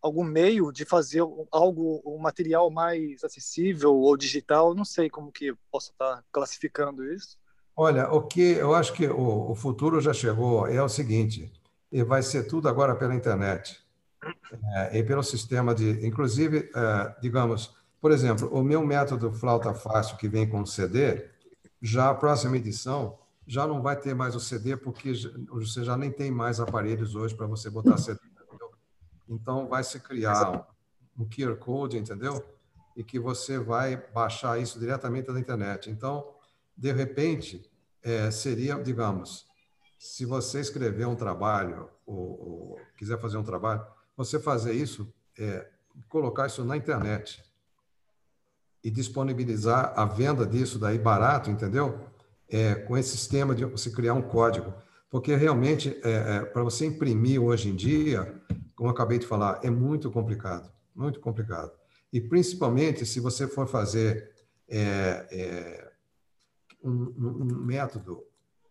algum meio de fazer algo, um material mais acessível ou digital? Não sei como que posso estar classificando isso. Olha, o que eu acho que o, o futuro já chegou é o seguinte: e vai ser tudo agora pela internet é, e pelo sistema de, inclusive, é, digamos por exemplo, o meu método Flauta Fácil, que vem com CD, já a próxima edição já não vai ter mais o CD, porque você já nem tem mais aparelhos hoje para você botar CD. Entendeu? Então, vai se criar um, um QR Code, entendeu? E que você vai baixar isso diretamente da internet. Então, de repente, é, seria, digamos, se você escrever um trabalho, ou, ou, quiser fazer um trabalho, você fazer isso, é, colocar isso na internet e disponibilizar a venda disso daí barato, entendeu? É, com esse sistema de você criar um código. Porque realmente, é, é, para você imprimir hoje em dia, como eu acabei de falar, é muito complicado, muito complicado. E principalmente se você for fazer é, é, um, um, método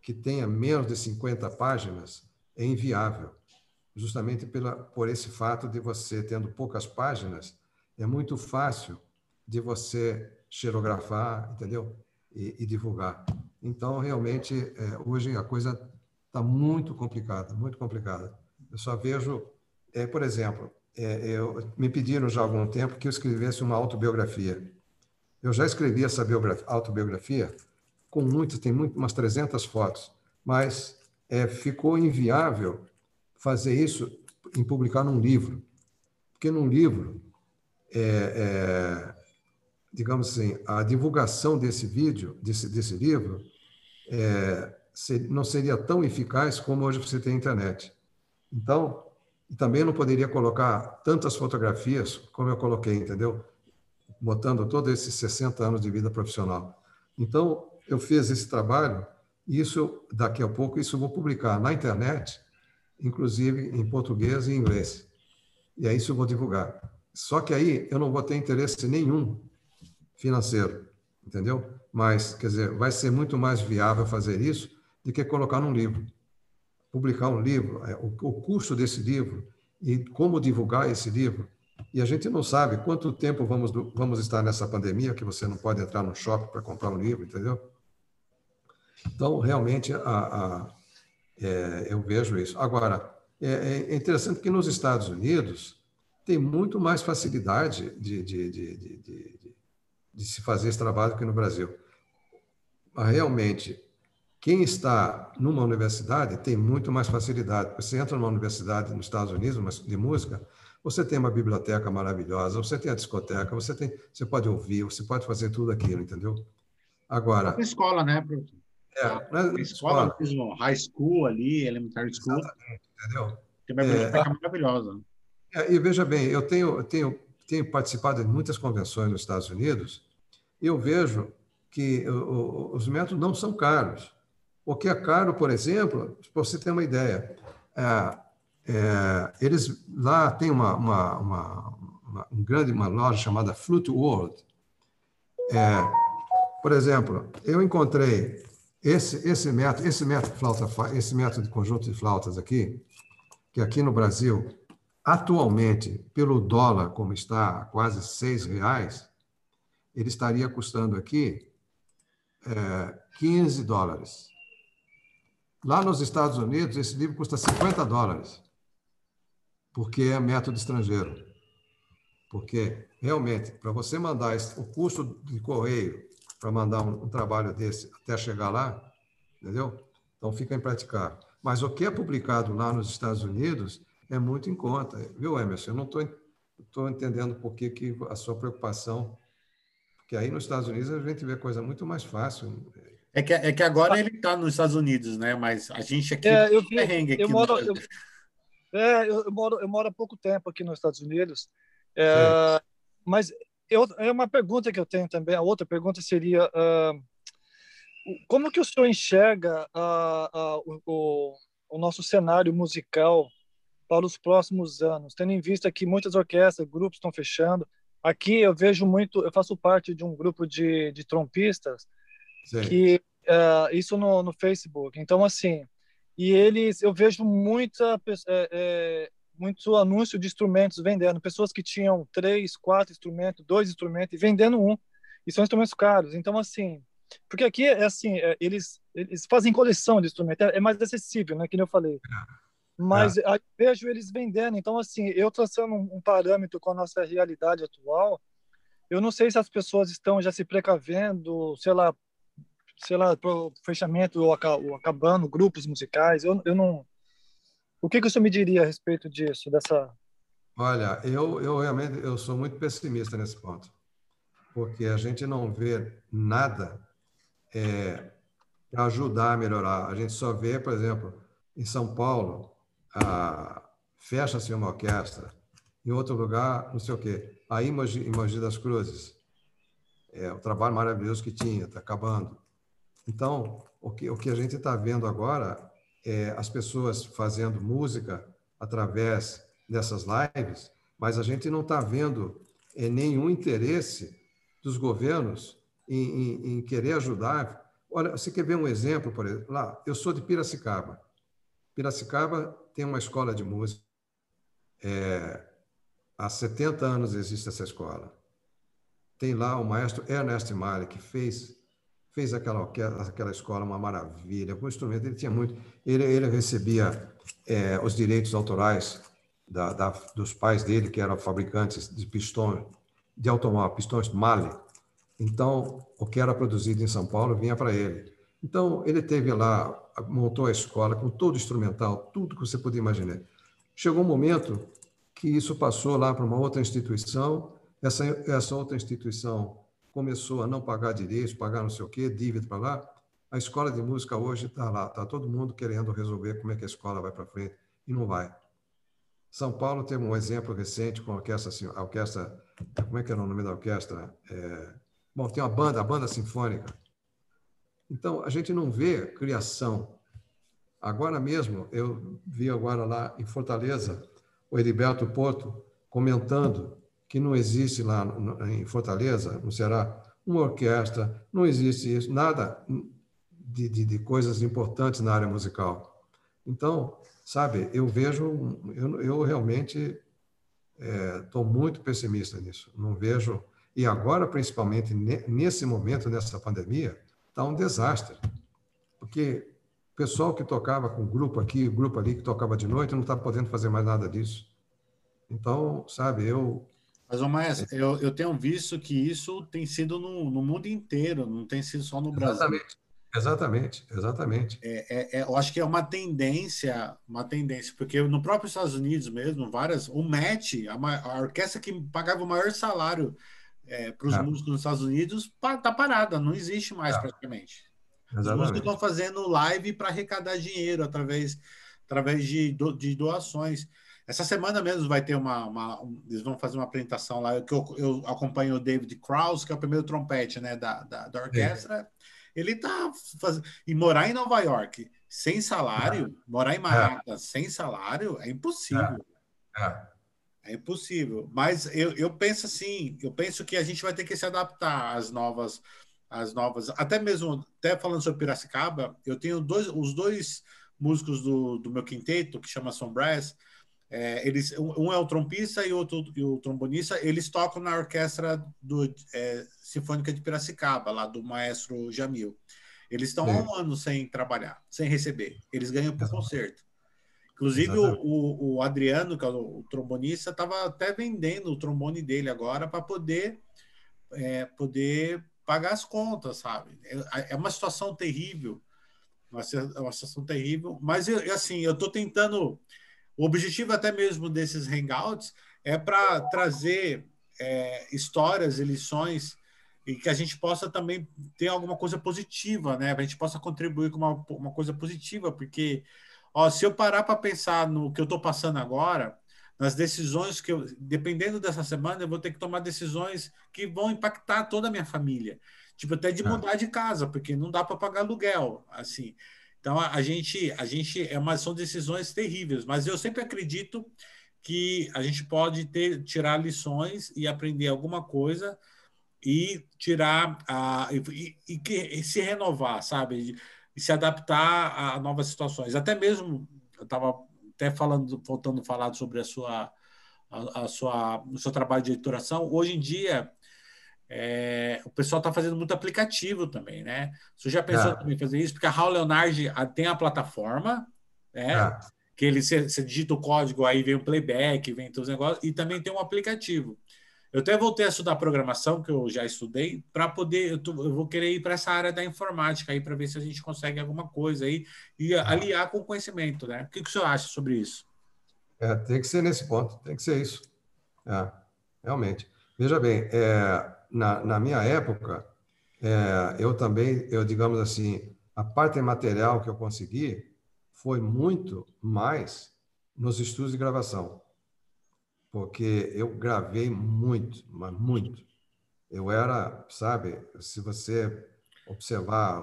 que tenha menos de 50 páginas, é inviável, justamente pela, por esse fato de você, tendo poucas páginas, é muito fácil de você xerografar, entendeu? E, e divulgar. Então, realmente, é, hoje a coisa está muito complicada, muito complicada. Eu só vejo, é, por exemplo, é, eu, me pediram já há algum tempo que eu escrevesse uma autobiografia. Eu já escrevi essa autobiografia com muitas, tem muito, umas 300 fotos, mas é, ficou inviável fazer isso em publicar num livro. Porque num livro, é, é, digamos assim, a divulgação desse vídeo, desse, desse livro, é, não seria tão eficaz como hoje você tem internet. Então, também não poderia colocar tantas fotografias como eu coloquei, entendeu? Botando todos esses 60 anos de vida profissional. Então, eu fiz esse trabalho e isso, daqui a pouco, isso eu vou publicar na internet, inclusive em português e inglês. E aí isso eu vou divulgar. Só que aí eu não vou ter interesse nenhum financeiro, entendeu? Mas, quer dizer, vai ser muito mais viável fazer isso do que colocar num livro. Publicar um livro, é, o, o custo desse livro e como divulgar esse livro. E a gente não sabe quanto tempo vamos, vamos estar nessa pandemia, que você não pode entrar no shopping para comprar um livro, entendeu? Então, realmente, a, a, é, eu vejo isso. Agora, é, é, interessante que nos Estados Unidos tem muito mais facilidade de, de, de, de, de se fazer esse trabalho que no Brasil. Realmente, quem está numa universidade tem muito mais facilidade. Você entra numa universidade nos Estados Unidos de música, você tem uma biblioteca maravilhosa, você tem a discoteca, você tem, você pode ouvir, você pode fazer tudo aquilo, entendeu? Agora. Na escola, né, professor? É, na, na escola, mesmo, high school ali, elementary school. entendeu? Tem uma biblioteca é, maravilhosa. É, e veja bem, eu tenho, tenho, tenho participado de muitas convenções nos Estados Unidos, eu vejo que os métodos não são caros. O que é caro, por exemplo, para você ter uma ideia, é, é, eles lá tem uma, uma, uma, uma, um grande uma loja chamada Flute World. É, por exemplo, eu encontrei esse, esse método, esse método, flauta, esse método de conjunto de flautas aqui, que aqui no Brasil, atualmente, pelo dólar, como está quase seis reais, ele estaria custando aqui é, 15 dólares. Lá nos Estados Unidos, esse livro custa 50 dólares, porque é método estrangeiro. Porque, realmente, para você mandar o custo de correio para mandar um, um, trabalho desse até chegar lá, entendeu? Então fica impraticável. Mas o que é publicado lá nos Estados Unidos é muito em conta, viu, Emerson? Eu não estou entendendo por que, que a sua preocupação, porque aí nos Estados Unidos a gente vê coisa muito mais fácil. É que, é que agora ele está nos Estados Unidos, né? Mas a gente aqui é, eu, vi, aqui eu moro, eu, é, eu, eu, moro, eu moro há pouco tempo aqui nos Estados Unidos, é, mas eu, é uma pergunta que eu tenho também. A outra pergunta seria uh, como que o senhor enxerga uh, uh, o, o, nosso cenário musical para os próximos anos, tendo em vista que muitas orquestras, grupos estão fechando. Aqui eu vejo muito, eu faço parte de um grupo de, de trompistas que uh, isso no, no Facebook. Então assim, e eles, eu vejo muita é, é, muito anúncio de instrumentos vendendo, pessoas que tinham três, quatro instrumentos, dois instrumentos e vendendo um, e são instrumentos caros. Então, assim, porque aqui é assim, é, eles, eles fazem coleção de instrumentos, é, é mais acessível, né, que eu falei. Mas é. vejo eles vendendo, então, assim, eu traçando um, um parâmetro com a nossa realidade atual, eu não sei se as pessoas estão já se precavendo, sei lá, sei lá, para o fechamento ou, acabando grupos musicais, eu, eu não o que, que o senhor me diria a respeito disso, dessa... Olha, eu, eu realmente eu sou muito pessimista nesse ponto, porque a gente não vê nada é, para ajudar a melhorar. A gente só vê, por exemplo, em São Paulo, fecha-se uma orquestra, em outro lugar, não sei o quê. Aí, em Mogi, das Cruzes, é, o trabalho maravilhoso que tinha, está acabando. Então, o que, o que a gente está vendo agora é as pessoas fazendo música através dessas lives, mas a gente não está vendo é, nenhum interesse dos governos em, em, em, querer ajudar. Olha, você quer ver um exemplo, por exemplo? Lá, eu sou de Piracicaba. Piracicaba tem uma escola de música. É, há 70 anos existe essa escola. Tem lá o maestro Ernest Mali, que fez fez aquela aquela escola uma maravilha. Com instrumento ele tinha muito. Ele, ele recebia é, os direitos autorais da, da, dos pais dele, que eram fabricantes de pistões de automóvel, pistões Mali. Então, o que era produzido em São Paulo vinha para ele. Então, ele teve lá, montou a escola com todo o instrumental, tudo que você podia imaginar. Chegou um momento que isso passou lá para uma outra instituição, essa, essa outra instituição começou a não pagar direitos, pagar não sei o quê, dívida para lá. A escola de música hoje está lá, está todo mundo querendo resolver como é que a escola vai para frente e não vai. São Paulo teve um exemplo recente com a orquestra, a orquestra como é que era o nome da orquestra? É, bom, tem uma banda, a banda sinfônica. Então, a gente não vê criação. Agora mesmo, eu vi agora lá em Fortaleza, o Heriberto Porto comentando que não existe lá em Fortaleza, no Ceará, uma orquestra, não existe isso, nada de, de, de coisas importantes na área musical. Então, sabe, eu vejo, eu, eu realmente estou é, muito pessimista nisso. Não vejo. E agora, principalmente nesse momento, nessa pandemia, está um desastre. Porque o pessoal que tocava com grupo aqui, grupo ali, que tocava de noite, não está podendo fazer mais nada disso. Então, sabe, eu. Mas, ô Maestro, eu, eu tenho visto que isso tem sido no, no mundo inteiro, não tem sido só no Brasil. Exatamente. Exatamente, exatamente. É, é, é, eu acho que é uma tendência, uma tendência, porque no próprio Estados Unidos mesmo, várias, o MET, a, a orquestra que pagava o maior salário é, para os é. músicos nos Estados Unidos, está parada, não existe mais é. praticamente. Exatamente. Os músicos estão fazendo live para arrecadar dinheiro através, através de, do, de doações. Essa semana mesmo vai ter uma, uma um, eles vão fazer uma apresentação lá que eu, eu acompanho o David Krause, que é o primeiro trompete, né, da, da, da orquestra. Ele tá fazendo. E morar em Nova York sem salário, é. morar em Manhattan sem salário, é impossível. É. é. é. impossível. Mas eu, eu penso assim, eu penso que a gente vai ter que se adaptar às novas, às novas. Até mesmo, até falando sobre Piracicaba, eu tenho dois, os dois músicos do, do meu quinteto, que chama Sombrass, é, eles, um é o trompista e, outro, e o trombonista, eles tocam na orquestra do, é, Sinfônica de Piracicaba, lá do maestro Jamil. Eles estão há um ano sem trabalhar, sem receber. Eles ganham por concerto. Inclusive, o, o, Adriano, que é o, trombonista, estava até vendendo o trombone dele agora para poder, é, poder pagar as contas, sabe? É, é uma situação terrível. Uma, uma situação terrível. Mas, eu, assim, eu estou tentando o objetivo até mesmo desses hangouts é para trazer é, histórias e lições e que a gente possa também ter alguma coisa positiva, né? A gente possa contribuir com uma, uma coisa positiva, porque ó, se eu parar para pensar no que eu estou passando agora, nas decisões que eu, dependendo dessa semana, eu vou ter que tomar decisões que vão impactar toda a minha família, tipo até de é. mudar de casa, porque não dá para pagar aluguel, assim. Então a, gente, a gente é uma, são decisões terríveis, mas eu sempre acredito que a gente pode ter, tirar lições e aprender alguma coisa e tirar a, e, e, e se renovar, sabe? E se adaptar a novas situações. Até mesmo eu estava até falando, voltando a falar sobre a sua, a, a, sua, o seu trabalho de editoração. Hoje em dia é, o pessoal está fazendo muito aplicativo também, né? Você já pensou é. também fazer isso? Porque a Raul Leonard tem a plataforma, né? É. Que ele você, digita o código, aí vem o playback, vem todos os negócios, e também tem um aplicativo. Eu até voltei a estudar programação, que eu já estudei, para poder. Eu, tô, eu, vou querer ir para essa área da informática aí, para ver se a gente consegue alguma coisa aí e aliar com o conhecimento, né? O que, que o senhor acha sobre isso? É, tem que ser nesse ponto, tem que ser isso. É, realmente. Veja bem, é, na, na minha época, é, eu também, eu digamos assim, a parte material que eu consegui foi muito mais nos estudos de gravação, porque eu gravei muito, mas muito. Eu era, sabe, se você observar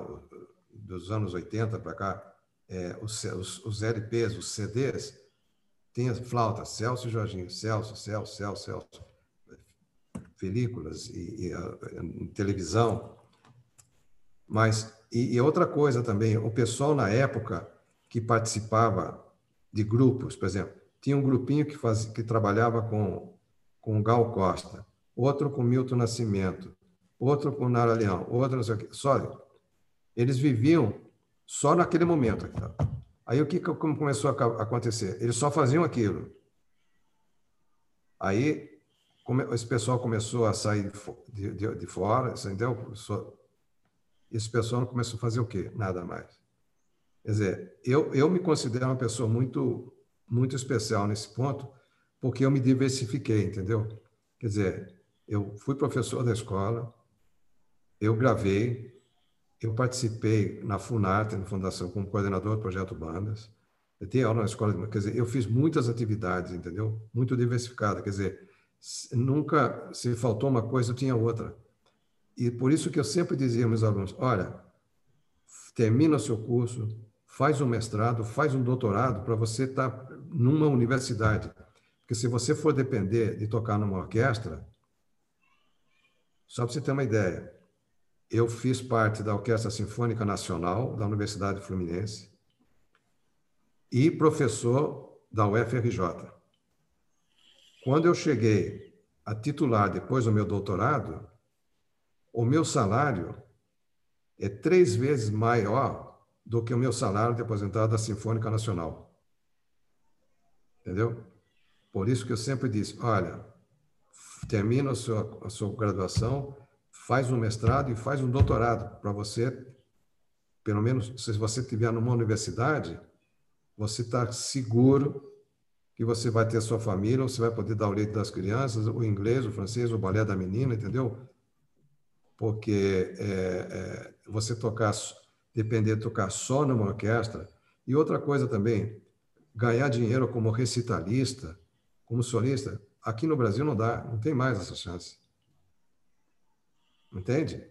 dos anos 80 para cá, é, os, os, os, LPs, os CDs, tem a flauta, Celso e Jorginho, Celso, Celso, Celso, Celso, películas e, e a, a, televisão. Mas, e, e outra coisa também, o pessoal na época que participava de grupos, por exemplo, tinha um grupinho que, fazia, que trabalhava com, com Gal Costa, outro com Milton Nascimento, outro com Nara Leão, outro não sei o quê. Só, eles viviam só naquele momento. Aí o que como começou a acontecer? Eles só faziam aquilo. Aí esse pessoal começou a sair de, de, de fora, entendeu? Esse pessoal começou a fazer o quê? Nada mais. Quer dizer, eu, eu me considero uma pessoa muito muito especial nesse ponto, porque eu me diversifiquei, entendeu? Quer dizer, eu fui professor da escola, eu gravei, eu participei na Funarte, na Fundação, como coordenador do projeto Bandas, eu tenho aula na escola, quer dizer, eu fiz muitas atividades, entendeu? Muito diversificada, quer dizer, nunca se faltou uma coisa, eu tinha outra. E por isso que eu sempre dizia aos meus alunos, olha, termina o seu curso, faz um mestrado, faz um doutorado para você estar tá numa universidade. Porque se você for depender de tocar numa orquestra, só para você ter uma ideia, eu fiz parte da Orquestra Sinfônica Nacional da Universidade Fluminense e professor da UFRJ. Quando eu cheguei a titular depois do meu doutorado, o meu salário é três vezes maior do que o meu salário de aposentado da Sinfônica Nacional. Entendeu? Por isso que eu sempre disse, olha, termina a sua, a sua graduação, faz um mestrado e faz um doutorado para você, pelo menos se você estiver numa universidade, você está seguro que você vai ter sua família, você vai poder dar o leite das crianças, o inglês, o francês, o balé da menina, entendeu? Porque é, é, você tocar depender de tocar só numa orquestra. E outra coisa também, ganhar dinheiro como recitalista, como solista, aqui no Brasil não dá, não tem mais essa chance. Entende?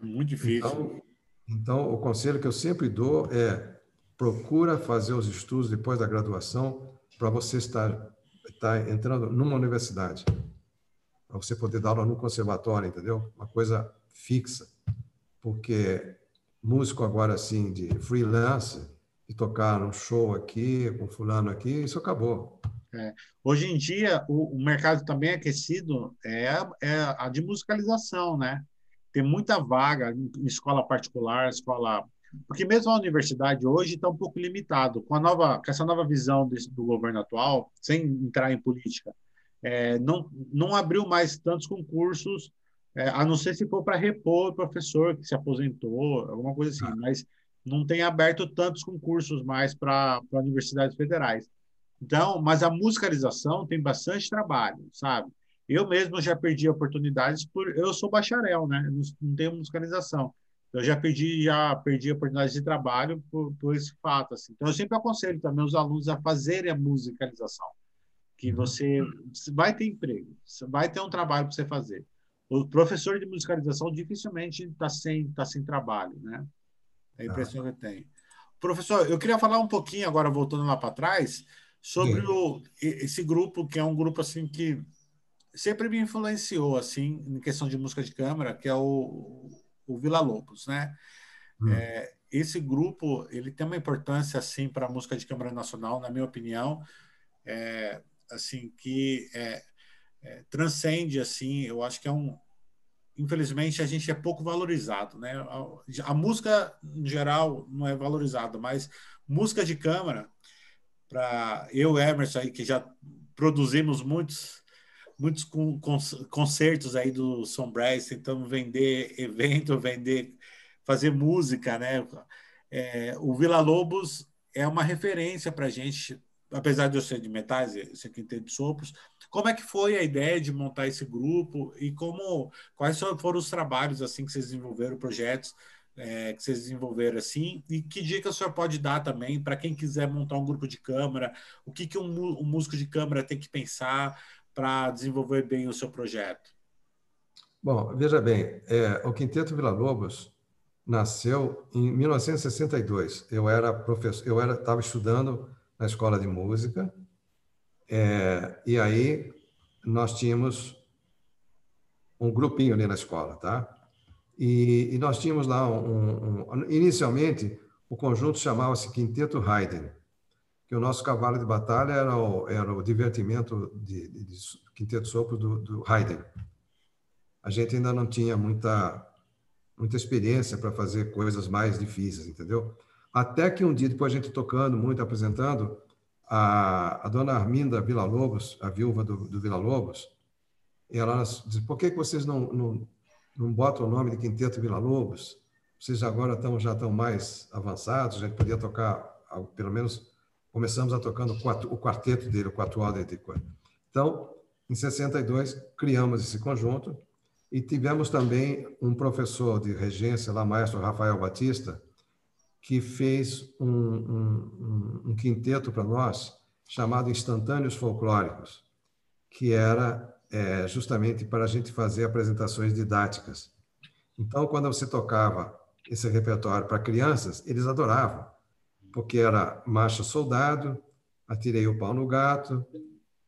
É muito difícil. Então, então, o conselho que eu sempre dou é procura fazer os estudos depois da graduação para você estar, estar entrando numa universidade, para você poder dar aula no conservatório, entendeu? Uma coisa fixa, porque músico agora assim de freelance, de tocar num show aqui, com fulano aqui, isso acabou. É. Hoje em dia, o, o, mercado também aquecido é, é a de musicalização, né? Tem muita vaga em, em escola particular, escola... Porque mesmo a universidade hoje está um pouco limitado. Com, a nova, com essa nova visão desse, do governo atual, sem entrar em política, é, não, não abriu mais tantos concursos é, a não ser se for para repor o professor que se aposentou, alguma coisa assim, ah. mas não tem aberto tantos concursos mais para universidades federais. Então, mas a musicalização tem bastante trabalho, sabe? Eu mesmo já perdi oportunidades por eu sou bacharel, né? Não, não tenho musicalização. Eu já perdi já perdi oportunidades de trabalho por, por esse fato assim. Então eu sempre aconselho também os alunos a fazerem a musicalização, que uhum. você vai ter emprego, vai ter um trabalho para você fazer o professor de musicalização dificilmente está sem, tá sem trabalho, né? É a impressão ah. que eu tenho. Professor, eu queria falar um pouquinho agora, voltando lá para trás, sobre o, esse grupo, que é um grupo assim que sempre me influenciou assim em questão de música de câmara, que é o, o Vila Lobos, né? Hum. É, esse grupo ele tem uma importância assim para a música de câmara nacional, na minha opinião, é, assim que é, é, transcende assim, eu acho que é um infelizmente a gente é pouco valorizado, né? A, a, música em geral não é valorizada, mas música de câmara para eu Emerson aí que já produzimos muitos muitos con, con, concertos aí do Brass tentando vender evento, vender fazer música, né? É, o Vila Lobos é uma referência para a gente apesar de eu ser de metais, esse aqui tem de sopros, como é que foi a ideia de montar esse grupo e como quais foram os trabalhos assim que vocês desenvolveram, projetos é, que vocês desenvolveram assim e que dica o senhor pode dar também para quem quiser montar um grupo de câmara, o que que um, um músico de câmara tem que pensar para desenvolver bem o seu projeto? Bom, veja bem, é, o Quinteto Vila Lobos nasceu em 1962. Eu era professor, eu era estava estudando na escola de música é, e aí nós tínhamos um grupinho ali na escola, tá? E, e nós tínhamos lá um, um, inicialmente o conjunto chamava-se Quinteto Haydn, que o nosso cavalo de batalha era o, era o divertimento de, de, de Quinteto Sopro do, do Haydn. A gente ainda não tinha muita muita experiência para fazer coisas mais difíceis, entendeu? Até que um dia, depois a gente tocando muito, apresentando, a, a dona Arminda Vila Lobos, a viúva do, do Vila Lobos, ela disse, por que, vocês não, não, não botam o nome de Quinteto Vila Lobos? Vocês agora estão, já estão mais avançados, a gente podia tocar, pelo menos, começamos a tocando o quarteto dele, o quatro de Então, em 62, criamos esse conjunto, e tivemos também um professor de regência lá, maestro Rafael Batista, que fez um, um, um quinteto para nós chamado Instantâneos Folclóricos, que era é, justamente para a gente fazer apresentações didáticas. Então, quando você tocava esse repertório para crianças, eles adoravam, porque era Marcha Soldado, Atirei o Pau no Gato,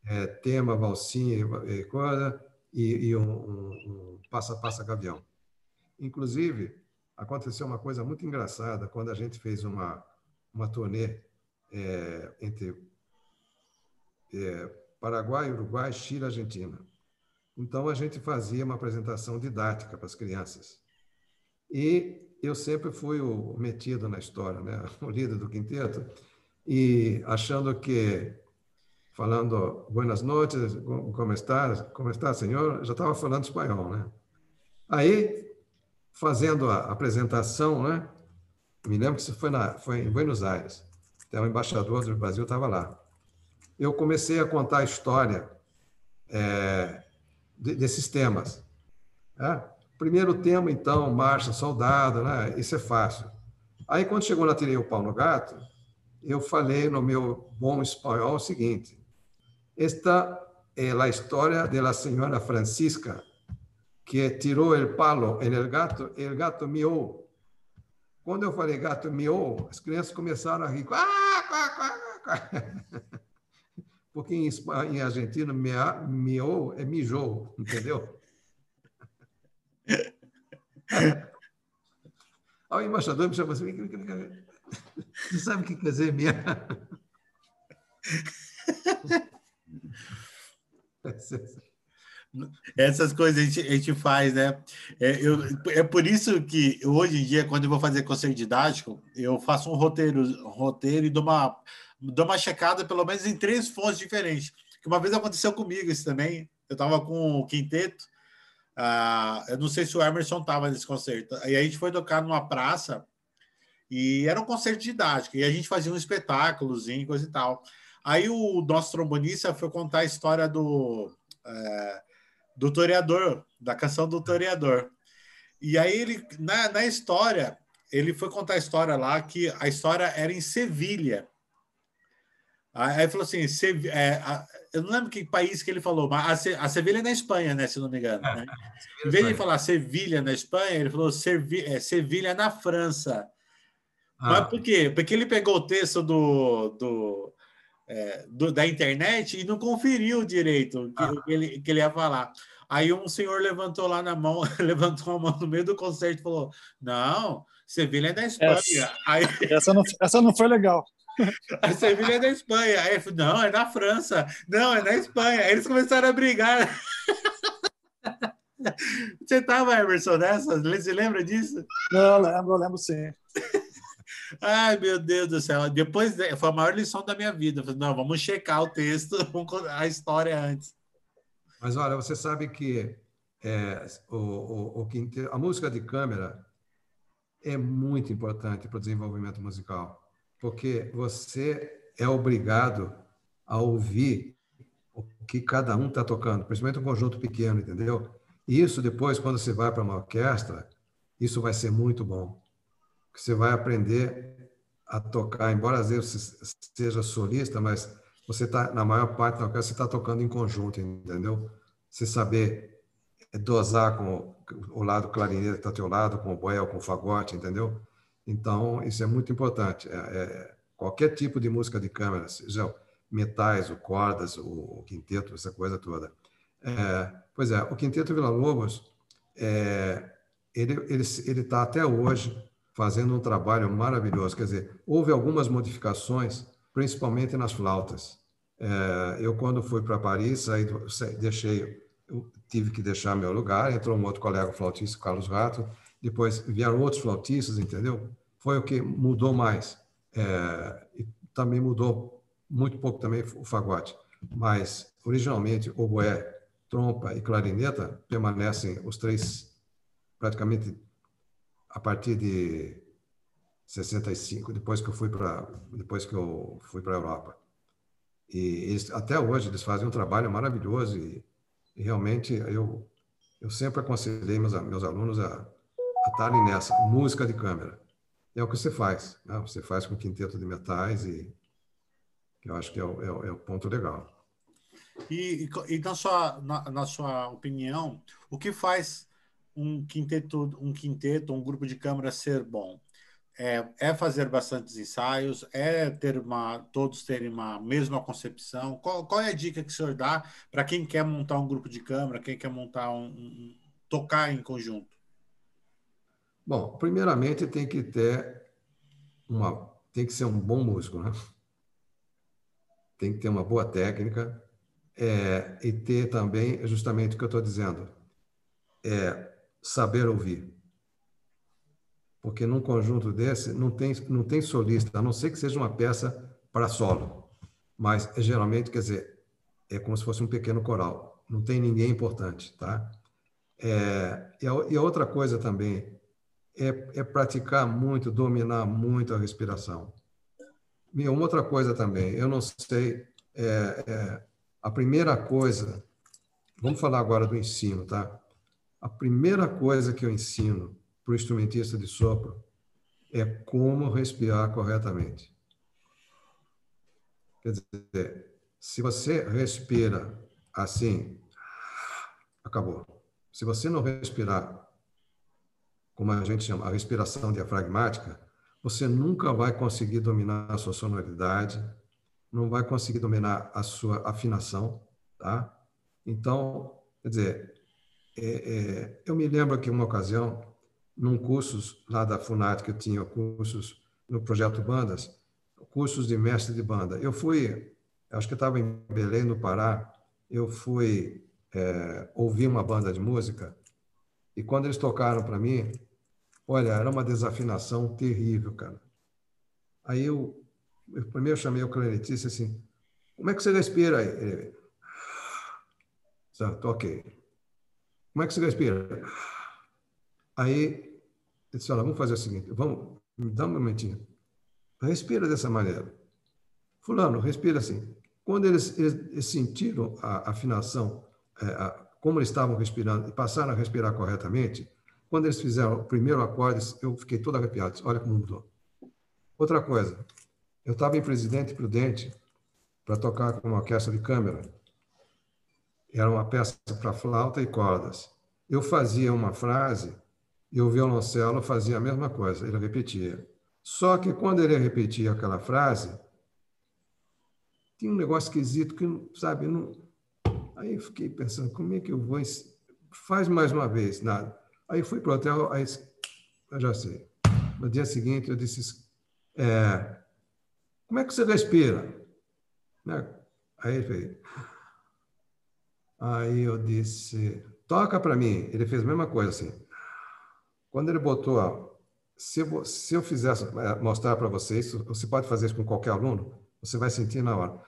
é, tema, valsinha e coisa, e, e um, um, Passa Passa Gavião. Inclusive, aconteceu uma coisa muito engraçada quando a gente fez uma, uma turnê é, entre é, Paraguai, Uruguai, Chile Argentina. Então, a gente fazia uma apresentação didática para as crianças. E eu sempre fui o metido na história, né? o líder do quinteto, e achando que falando buenas noches, como está, como está, senhor? Já estava falando espanhol, né? Aí, fazendo a apresentação, né? Me lembro que isso foi, na, foi em Buenos Aires. Até o embaixador do Brasil estava lá. Eu comecei a contar a história é, desses temas. Né? Primeiro tema, então, marcha, soldado, né? Isso é fácil. Aí, quando chegou na Tirei o Pau no Gato, eu falei no meu bom espanhol o seguinte: esta é a história da senhora Francisca, que tirou o palo en el gato e o gato miou. Quando eu falei gato miou, as crianças começaram a rir. Porque em, em argentino, miou é mijou, entendeu? Aí o embaixador me chamou assim: Você sabe o que quer dizer minha? Essas coisas a gente, a gente faz, né? É, eu, é por isso que hoje em dia, quando eu vou fazer conselho didático, eu faço um roteiro, um roteiro e dou uma, dou uma checada, pelo menos em três fontes diferentes. Que uma vez aconteceu comigo isso também. Eu estava com o quinteto, ah, eu não sei se o Emerson estava nesse concerto. Aí a gente foi tocar numa praça e era um concerto didático, e a gente fazia um espetáculozinho, coisa e tal. Aí o nosso trombonista foi contar a história do, é, do Toreador, da canção do Toreador. E aí ele, na, na história, ele foi contar a história lá, que a história era em Sevilha. Aí falou assim, Sev... é, a, eu não lembro que país que ele falou, mas a, Se... a Sevilha é na Espanha, né, se não me engano. Né? em vez de falar Sevilha na Espanha, ele falou Servi... é, Sevilha na França. Ah. Mas por quê? Porque ele pegou o texto do, do, é, do, da internet e não conferiu direito o que, que, ele, que ele ia falar. Aí um senhor levantou lá na mão, levantou a mão no meio do concerto e falou: Não, Sevilha é da Espanha. Essa, Aí, essa, não, essa não foi legal. A Sevilha é da Espanha. Aí ele falou: Não, é da França. Não, é da Espanha. Aí eles começaram a brigar. Você estava, Emerson, nessa? Você lembra disso? Não, lembro, lembro sim. Ai, meu Deus do céu. Depois foi a maior lição da minha vida. Falei, não, vamos checar o texto, a história antes. Mas olha, você sabe que é, o, o, o, a música de câmera é muito importante para o desenvolvimento musical, porque você é obrigado a ouvir o que cada um está tocando, principalmente um conjunto pequeno, entendeu? E isso depois, quando você vai para uma orquestra, isso vai ser muito bom que você vai aprender a tocar, embora às vezes seja solista, mas você está, na maior parte da orquestra, você está tocando em conjunto, entendeu? Você saber dosar com o lado clarinete está ao teu lado, com o boel, com o fagote, entendeu? Então, isso é muito importante. É, é, qualquer tipo de música de câmara, seja metais, o cordas, o, o quinteto, essa coisa toda. É, pois é, o Quinteto Vila Lobos, é, ele está até hoje fazendo um trabalho maravilhoso. Quer dizer, houve algumas modificações, principalmente nas flautas. É, eu, quando fui para Paris, deixei, tive que deixar meu lugar, entrou um outro colega flautista, Carlos Rato, depois vieram outros flautistas, entendeu? Foi o que mudou mais. É, e também mudou muito pouco também o fagote. Mas, originalmente, o boé, trompa e clarineta permanecem os três praticamente a partir de 65, depois que eu fui para depois que eu fui para a Europa. E eles, até hoje eles fazem um trabalho maravilhoso e, e realmente eu eu sempre aconselhei meus, meus alunos a, estarem nessa música de câmera. É o que você faz, né? você faz com quinteto de metais e eu acho que é o, é o, é o ponto legal. E, e, na, sua, na, na, sua opinião, o que faz um quinteto, um quinteto, um grupo de câmara ser bom? É, é, fazer bastantes ensaios, é ter uma, todos terem uma mesma concepção. Qual, qual é a dica que o senhor dá para quem quer montar um grupo de câmara, quem quer montar um, um, tocar em conjunto? Bom, primeiramente tem que ter uma, tem que ser um bom músico, né? Tem que ter uma boa técnica é, e ter também justamente o que eu estou dizendo, é saber ouvir porque num conjunto desse não tem, não tem solista, a não ser que seja uma peça para solo. Mas geralmente, quer dizer, é como se fosse um pequeno coral. Não tem ninguém importante, tá? É, e, a, e, a, outra coisa também é, é, praticar muito, dominar muito a respiração. E uma outra coisa também, eu não sei, é, é, a primeira coisa, vamos falar agora do ensino, tá? A primeira coisa que eu ensino para o instrumentista de sopro é como respirar corretamente. Quer dizer, se você respira assim, acabou. Se você não respirar, como a gente chama, a respiração diafragmática, você nunca vai conseguir dominar a sua sonoridade, não vai conseguir dominar a sua afinação, tá? Então, quer dizer, é, é, eu me lembro que uma ocasião num cursos lá da FUNAT, que eu tinha cursos no projeto Bandas, cursos de mestre de banda. Eu fui, acho que estava em Belém, no Pará, eu fui é, ouvir uma banda de música e quando eles tocaram para mim, olha, era uma desafinação terrível, cara. Aí eu, eu primeiro chamei o clarinetista assim, como é que você respira aí? Ele, certo, ok. Como é que você respira? Aí ele disse: Olha, vamos fazer o seguinte, vamos, dá um momentinho. Respira dessa maneira. Fulano, respira assim. Quando eles, eles sentiram a afinação, é, a, como eles estavam respirando, e passaram a respirar corretamente, quando eles fizeram o primeiro acorde, eu fiquei todo arrepiado. Olha como mudou. Outra coisa, eu estava em Presidente Prudente para tocar com uma orquestra de câmara. Era uma peça para flauta e cordas. Eu fazia uma frase e o violoncelo fazia a mesma coisa, ele repetia. Só que quando ele repetia aquela frase, tinha um negócio esquisito que, sabe, não... aí eu fiquei pensando, como é que eu vou... Faz mais uma vez, nada. Aí fui para o hotel, aí eu já sei. No dia seguinte eu disse, é, como é que você respira? Né? Aí ele fez... Aí eu disse, toca para mim. Ele fez a mesma coisa assim. Quando ele botou, se eu, se eu fizesse, é, mostrar para vocês, você pode fazer isso com qualquer aluno, você vai sentir na hora.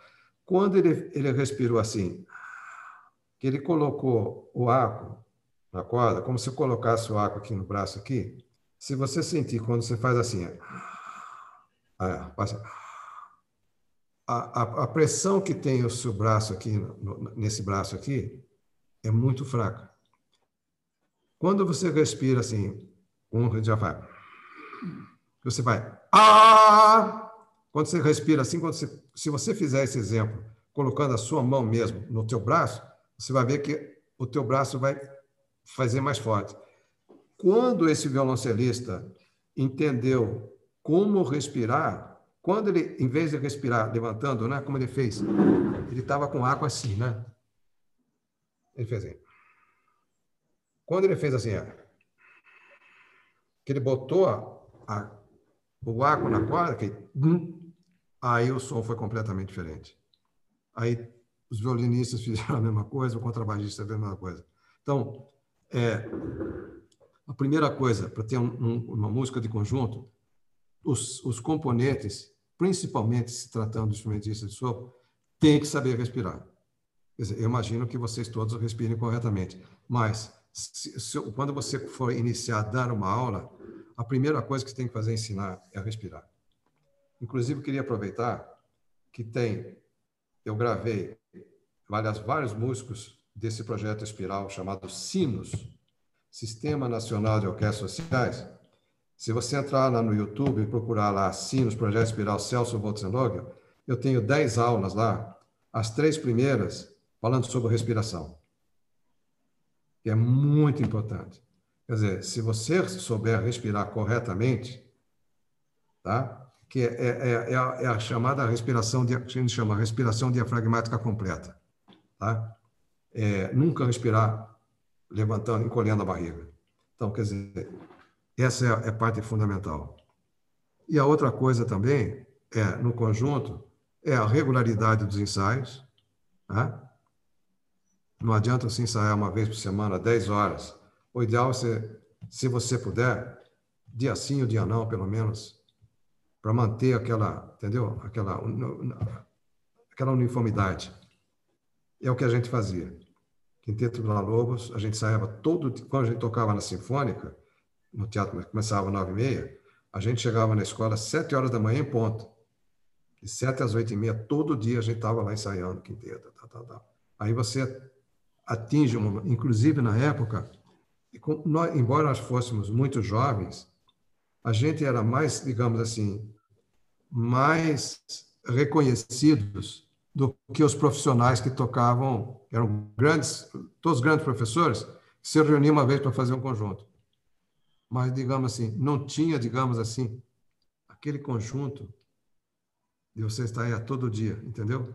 Quando ele, ele respirou assim, que ele colocou o arco na corda, como se eu colocasse o arco aqui no braço aqui, se você sentir quando você faz assim, a, a, a pressão que tem o seu braço aqui, nesse braço aqui, é muito fraca. Quando você respira assim, um já vai. Você vai. Ah! Quando você respira assim, quando você, se você fizer esse exemplo, colocando a sua mão mesmo no teu braço, você vai ver que o teu braço vai fazer mais forte. Quando esse violoncelista entendeu como respirar, quando ele, em vez de respirar levantando, né, como ele fez, ele estava com água assim, né? Ele fez assim. Quando ele fez assim, ó, que ele botou a, a, o água na corda, que, hum, aí o som foi completamente diferente. Aí os violinistas fizeram a mesma coisa, o contrabaixista a mesma coisa. Então, é, a primeira coisa para ter um, um, uma música de conjunto, os, os, componentes, principalmente se tratando de instrumentistas de sopro, têm que saber respirar. Dizer, eu imagino que vocês todos respirem corretamente, mas se, se, quando você for iniciar a dar uma aula, a primeira coisa que você tem que fazer é ensinar é respirar. Inclusive, queria aproveitar que tem, eu gravei várias, vários músicos desse projeto espiral chamado Sinos, Sistema Nacional de Orquestras Sociais. Se você entrar lá no YouTube e procurar lá Sinos, Projeto Espiral Celso Voltzenlogger, eu tenho 10 aulas lá, as três primeiras falando sobre respiração. Que é muito importante. Quer dizer, se você souber respirar corretamente, tá? que é, é, é, a, é a, chamada respiração, a gente chama respiração diafragmática completa. Tá? É, nunca respirar levantando, encolhendo a barriga. Então, quer dizer, essa é, é parte fundamental. E a outra coisa também é, no conjunto, é a regularidade dos ensaios. Tá? Não adianta se ensaiar uma vez por semana, 10 horas. O ideal é, ser, se você puder, dia sim ou dia não, pelo menos, para manter aquela, entendeu? Aquela, aquela uniformidade. É o que a gente fazia. Quinteto Vila Lobos, a gente saía todo, quando a gente tocava na Sinfônica, no teatro começava às nove e meia, a gente chegava na escola às sete horas da manhã em ponto. De sete às oito e meia, todo dia a gente estava lá ensaiando quinteto. Tá, tá, tá. Aí você atinge, uma, inclusive na época, nós, embora nós fôssemos muito jovens, a gente era mais, digamos assim, mais reconhecidos do que os profissionais que tocavam, eram grandes, todos grandes professores, que se reuniam uma vez para fazer um conjunto. Mas, digamos assim, não tinha, digamos assim, aquele conjunto de você estar aí a todo dia, entendeu?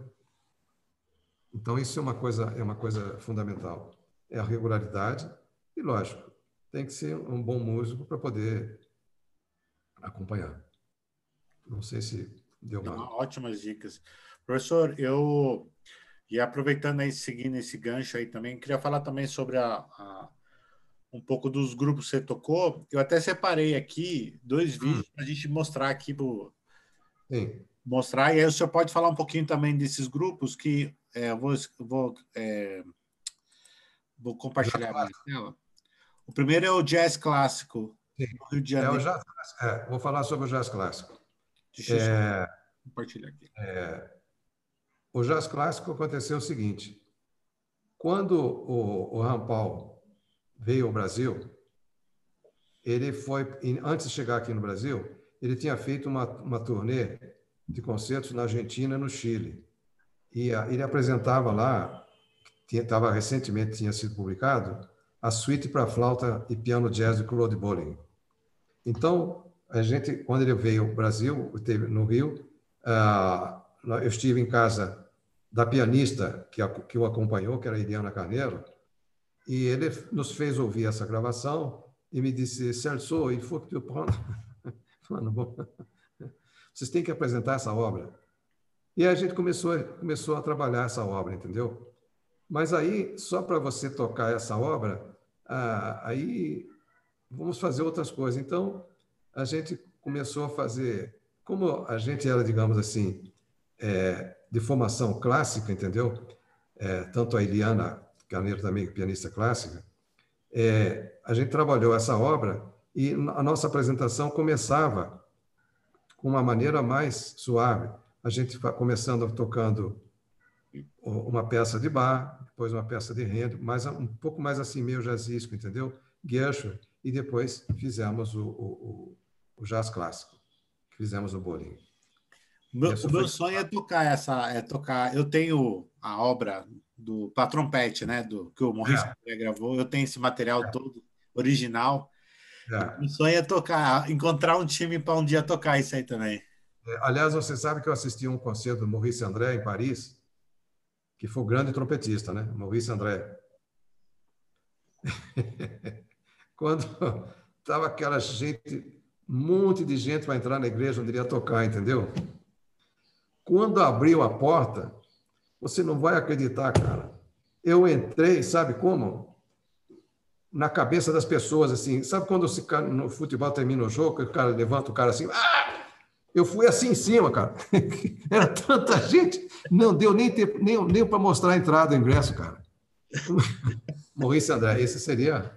Então, isso é uma coisa, é uma coisa fundamental. É a regularidade e, lógico, tem que ser um bom músico para poder acompanhar. Não sei se deu uma... Não, ótimas dicas. Professor, eu e aproveitando aí, seguindo esse gancho aí também, queria falar também sobre a, a um pouco dos grupos que você tocou. Eu até separei aqui dois hum. vídeos para a gente mostrar aqui pro, Sim. mostrar e aí o senhor pode falar um pouquinho também desses grupos que é, eu vou, vou, é, vou compartilhar a tela. O primeiro é o jazz clássico Sim. Rio de Janeiro. É, jazz, é, vou falar sobre o jazz clássico. Deixa é, eu compartilhar aqui. É, o jazz clássico aconteceu o seguinte: quando o, o Rampal veio ao Brasil, ele foi, antes de chegar aqui no Brasil, ele tinha feito uma, uma turnê de concertos na Argentina no Chile. E a, ele apresentava lá, estava recentemente tinha sido publicado, a suíte para flauta e piano jazz de Claude Bolling. Então, a gente, quando ele veio ao Brasil, teve no Rio, uh, eu estive em casa da pianista que, que o acompanhou, que era a Iriana Carneiro, e ele nos fez ouvir essa gravação e me disse, Celso, il faut que tu prennes... Bom, vocês têm que apresentar essa obra. E a gente começou, começou a trabalhar essa obra, entendeu? Mas aí, só para você tocar essa obra, ah, aí vamos fazer outras coisas. Então, a gente começou a fazer, como a gente era, digamos assim, é, de formação clássica, entendeu? É, tanto a Eliana Carneiro também, pianista clássica, é, a gente trabalhou essa obra e a nossa apresentação começava com uma maneira mais suave. A gente começando tocando uma peça de bar, depois uma peça de Handel, mas um pouco mais assim, meio jazzístico, entendeu? Gershwin, e depois fizemos o, o, o jazz clássico, fizemos o bolinho. Meu, o meu sonho é tocar essa, é tocar. Eu tenho a obra do trompete, né? Do que o Maurício é. gravou. Eu tenho esse material é. todo original. É. O sonho é tocar, encontrar um time para um dia tocar isso aí também. É, aliás, você sabe que eu assisti um concerto do Maurice André em Paris, que foi o grande trompetista, né? Maurice André. Quando estava aquela gente, um monte de gente para entrar na igreja onde iria tocar, entendeu? Quando abriu a porta, você não vai acreditar, cara. Eu entrei, sabe como? Na cabeça das pessoas, assim. Sabe quando se, no futebol termina o jogo, o cara levanta o cara assim. Ah! Eu fui assim em cima, cara. Era tanta gente, não deu nem, tempo, nem, nem para mostrar a entrada do ingresso, cara. Maurício André, esse seria.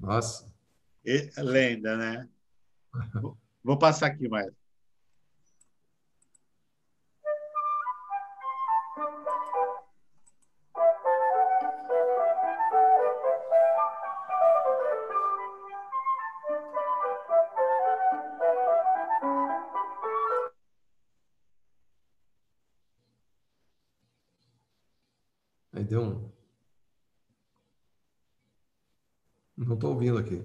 Nossa. E, lenda, né? Vou passar aqui mais. Deu um. Não estou ouvindo aqui.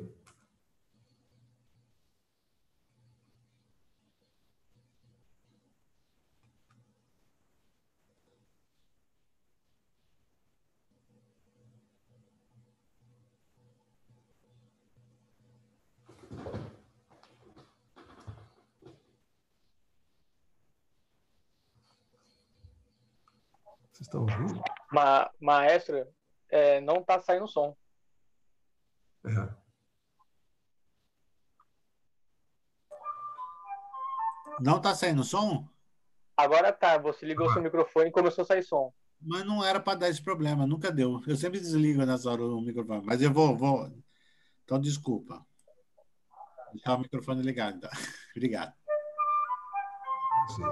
Vocês estão ouvindo? Ma maestro, é, não está saindo som. É. Não está saindo som? Agora tá. Você ligou ah. seu microfone e começou a sair som. Mas não era para dar esse problema, nunca deu. Eu sempre desligo nessa hora o microfone. Mas eu vou, vou. Então, desculpa. Deixar o microfone ligado. Então. Obrigado. Sim.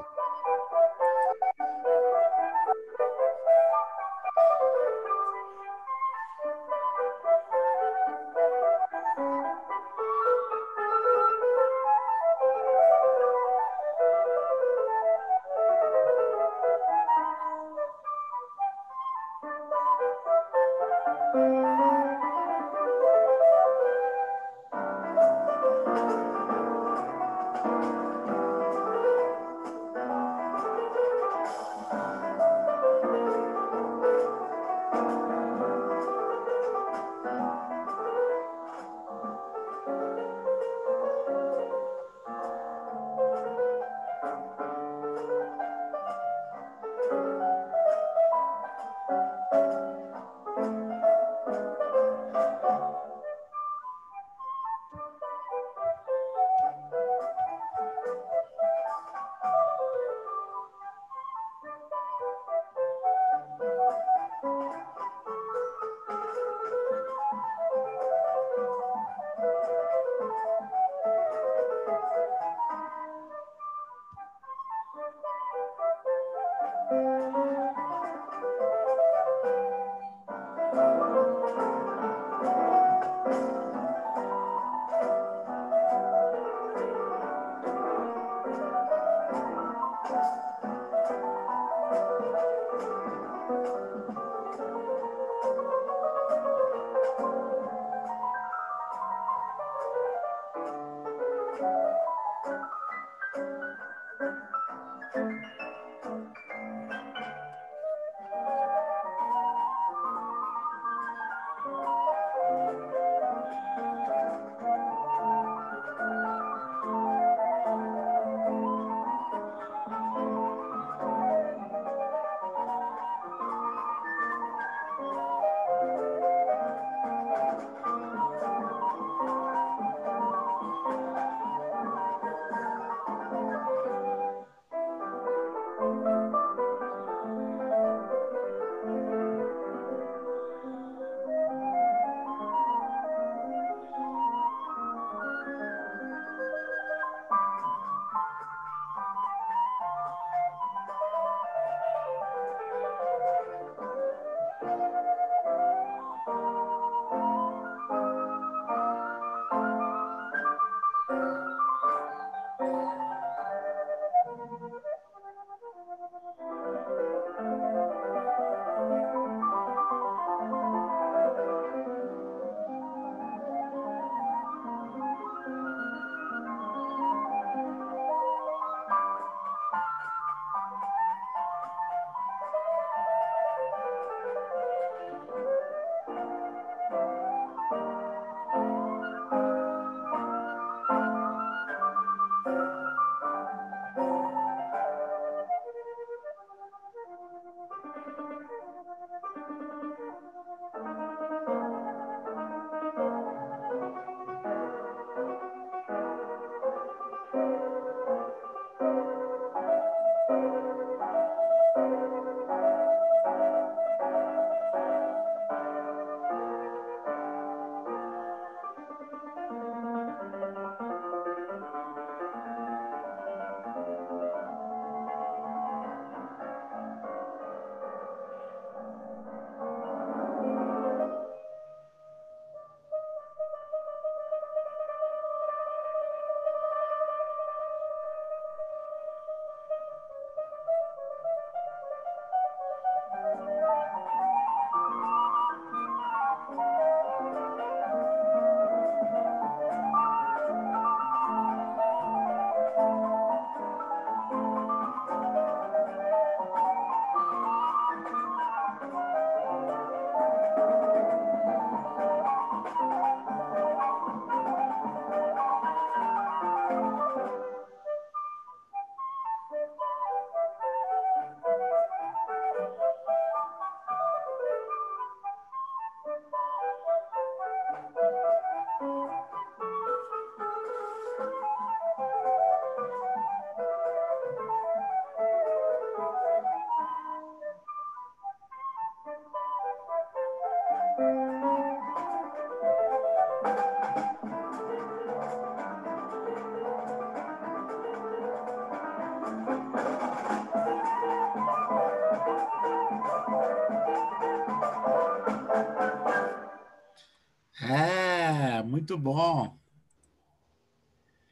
Muito bom.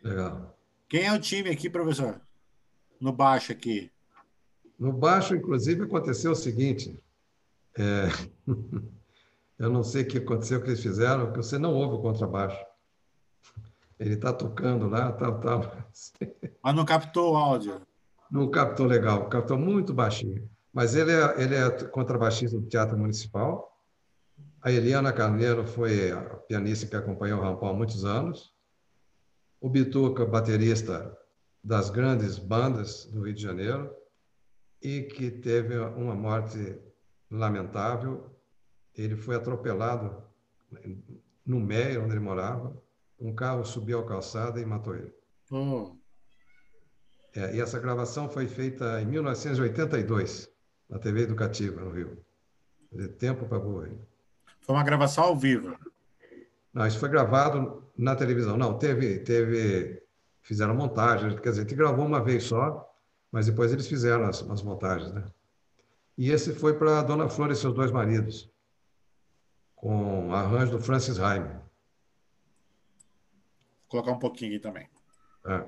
Legal. Quem é o time aqui, professor? No baixo aqui. No baixo, inclusive, aconteceu o seguinte. É... Eu não sei o que aconteceu, o que eles fizeram, porque você não ouve o contrabaixo. Ele está tocando lá, tal, tal. Mas não captou o áudio. Não captou legal, captou muito baixinho. Mas ele é, ele é contrabaixista do Teatro Municipal. A Eliana Carneiro foi pianista que acompanhou o Rampão há muitos anos. O Bituca, baterista das grandes bandas do Rio de Janeiro e que teve uma morte lamentável. Ele foi atropelado no meio onde ele morava. Um carro subiu a calçada e matou ele. Oh. É, e essa gravação foi feita em 1982, na TV Educativa, no Rio. De tempo para boa. Foi uma gravação ao vivo. Não, isso foi gravado na televisão. Não, teve, teve, fizeram montagem. Quer dizer, a gente gravou uma vez só, mas depois eles fizeram as, as montagens, né? E esse foi para Dona Flor e seus dois maridos, com arranjo do Francis Raime. Vou colocar um pouquinho aqui também. É.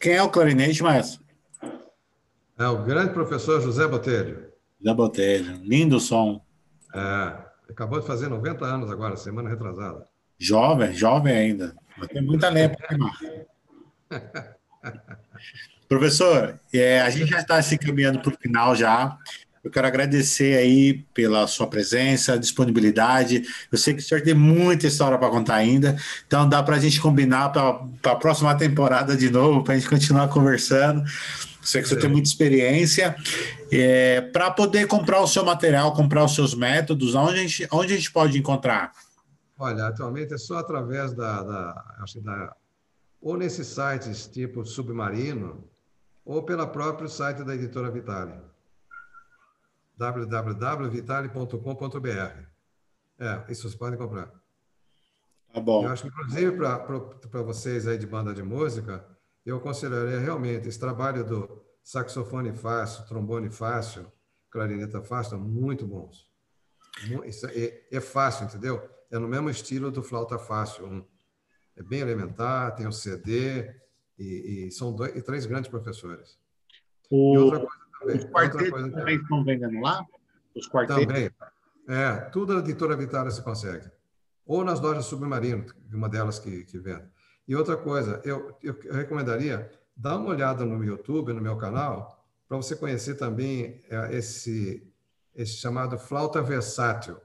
Quem é o clarinete, maestro? É o grande professor José Botelho. José Botelho, lindo som. É, acabou de fazer 90 anos agora, semana retrasada. Jovem, jovem ainda. Tem muita lenha para queimar. Professor, é, a gente já está se caminhando para o final já. Eu quero agradecer aí pela sua presença, disponibilidade. Eu sei que o senhor tem muita história para contar ainda, então dá para a gente combinar para a próxima temporada de novo, para a gente continuar conversando. Sei que você tem muita experiência. É, para poder comprar o seu material, comprar os seus métodos, onde a gente, onde a gente pode encontrar? Olha, atualmente é só através da, da, acho da ou nesses sites tipo Submarino, ou pelo próprio site da editora Vitale. www.vitale.com.br. É, isso vocês podem comprar. Tá bom. Eu acho que, inclusive, para vocês aí de banda de música, eu aconselharia realmente esse trabalho do saxofone fácil, trombone fácil, clarineta fácil, são muito bons. É, é fácil, entendeu? É no mesmo estilo do flauta fácil. É bem elementar, tem o CD, e, e são dois, e três grandes professores. O... E outra coisa também. Os quartetos coisa também estão vendendo lá? Os quartetos? Também. É, tudo a editora Vitória se consegue. Ou nas lojas Submarino, uma delas que, que vende. E outra coisa, eu, eu recomendaria dar uma olhada no YouTube, no meu canal, para você conhecer também é, esse, esse chamado Flauta Versátil,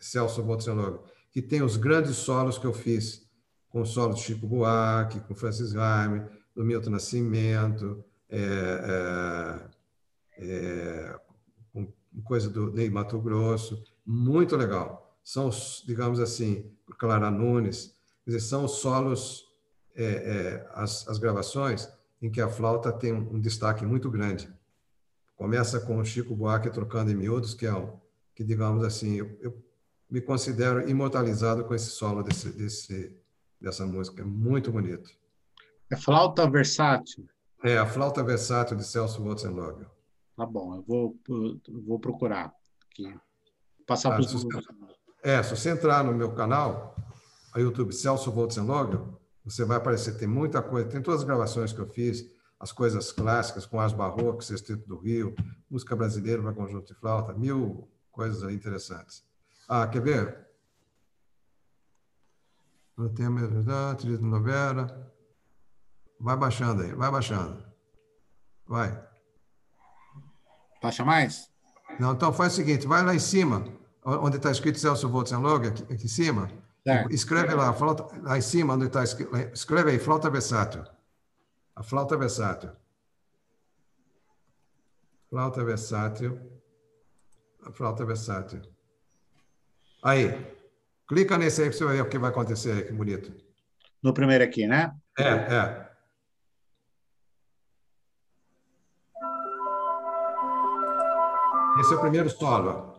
Celso Bolsonaro, que tem os grandes solos que eu fiz, com o solo de Chico Buarque, com Francis Raime, do Milton Nascimento, é, é, é, coisa do Ney Mato Grosso, muito legal. São, digamos assim, Clara Nunes, dizer, são os solos, é, é, as, as gravações em que a flauta tem um, um destaque muito grande. Começa com o Chico Buarque trocando em miúdos, que é um, que digamos assim, eu, eu me considero imortalizado com esse solo desse, desse, dessa música. É muito bonito. É flauta versátil? É, a flauta versátil de Celso Wotzenlogel. Tá bom, eu vou, vou procurar aqui. Passar ah, para os... É, se você entrar no meu canal, a YouTube Celso Wotzenlogel, você vai aparecer, tem muita coisa, tem todas as gravações que eu fiz, as coisas clássicas, com as barrocas, Sexteto do Rio, música brasileira para conjunto de flauta, mil coisas interessantes. Ah, quer ver? No tema trilha de novela. Vai baixando aí, vai baixando. Vai. Baixa mais? Não, então faz o seguinte, vai lá em cima, onde está escrito Celso Voltzenlog, aqui, aqui em cima, certo. escreve lá, flauta, lá em cima, onde está escrito, escreve aí, flauta versátil. A flauta versátil. Flauta versátil. A flauta versátil. Aí, clica nesse aí que você vai ver o que vai acontecer aí, que bonito. No primeiro aqui, né? É, é. Esse é o primeiro solo.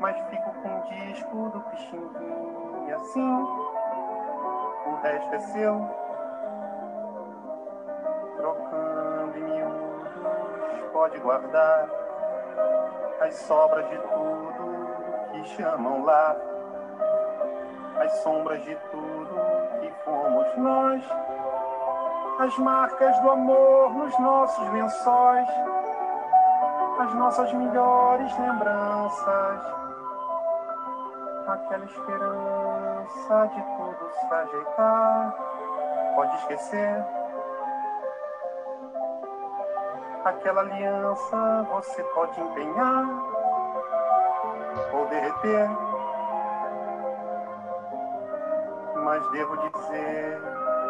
Mas fico com o disco do Pixinguinha. Assim o resto é seu. Trocando em miúdos, pode guardar as sobras de tudo que chamam lá, as sombras de tudo que fomos nós, as marcas do amor nos nossos lençóis, as nossas melhores lembranças aquela esperança de tudo se ajeitar. Pode esquecer aquela aliança, você pode empenhar ou derreter. Mas devo dizer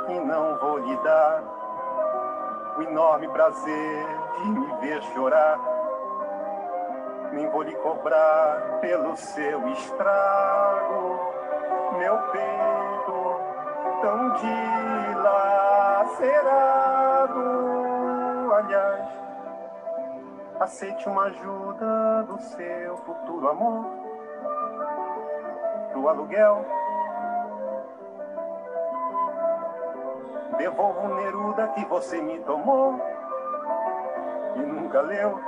que não vou lhe dar o enorme prazer de me ver chorar vou lhe cobrar pelo seu estrago, meu peito tão dilacerado. Aliás, aceite uma ajuda do seu futuro amor, do aluguel. Devolvo o Neruda que você me tomou e nunca leu eu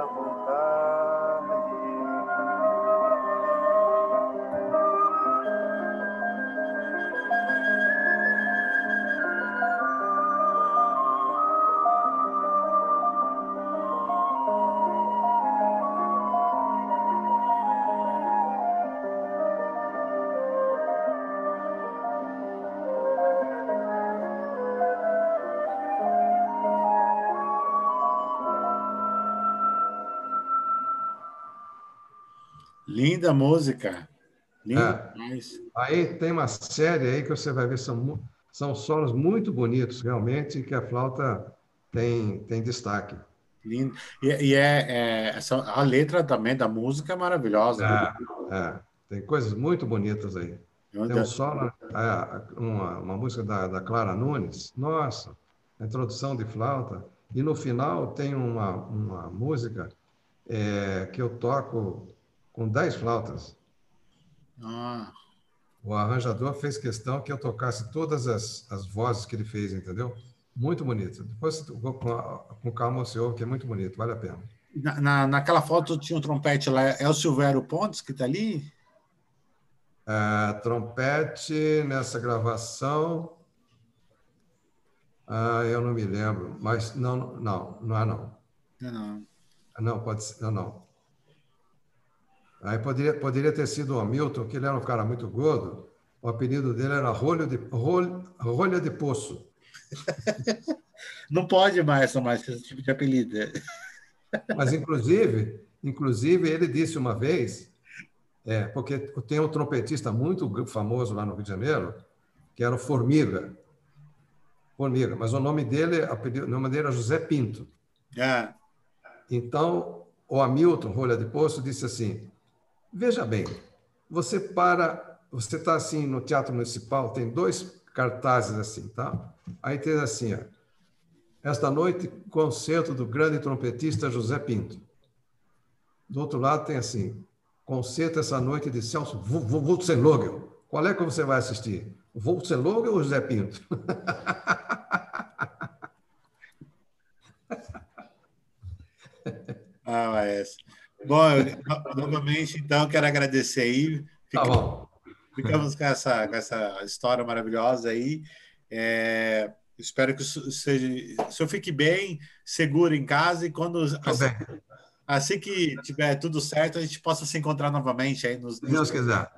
Linda música. Linda é. Aí tem uma série aí que você vai ver, são, são solos muito bonitos, realmente, que a flauta tem, tem destaque. Lindo. E, e é, é a letra também da música é maravilhosa. É, é. Tem coisas muito bonitas aí. Tem um solo, é, uma, uma música da, da Clara Nunes, nossa, a introdução de flauta. E no final tem uma, uma música é, que eu toco com dez flautas. Ah. O arranjador fez questão que eu tocasse todas as, as vozes que ele fez, entendeu? Muito bonito. Depois, com, com calma, você ouve, que é muito bonito, vale a pena. Na, na, naquela foto tinha um trompete lá, é o Silvério Pontes que está ali? É, trompete nessa gravação. Ah, eu não me lembro, mas não, não, não é não. Não, não. Não, pode ser, não, não. Aí poderia, poderia ter sido o Hamilton, que ele era um cara muito gordo. O apelido dele era Rolho de, Rolho, Rolha de Poço. Não pode mais tomar esse tipo de apelido. Mas, inclusive, inclusive, ele disse uma vez, é, porque tem um trompetista muito famoso lá no Rio de Janeiro, que era o Formiga. Formiga, mas o nome dele, o nome dele era José Pinto. É. Então, o Hamilton, Rolha de Poço, disse assim: Veja bem, você para, você está assim no Teatro Municipal, tem dois cartazes assim, tá? Aí tem assim, ó, esta noite, concerto do grande trompetista José Pinto. Do outro lado tem assim, concerto essa noite de Celso Wurzelogel. Qual é que você vai assistir? Wurzelogel ou José Pinto? ah, maestro. Bom, eu, novamente, então, quero agradecer aí. Fica, tá bom. Ficamos com essa, com essa história maravilhosa aí. É, espero que seja, se eu fique bem, seguro em casa e quando assim, assim, que tiver tudo certo, a gente possa se encontrar novamente aí nos. Se Deus quiser.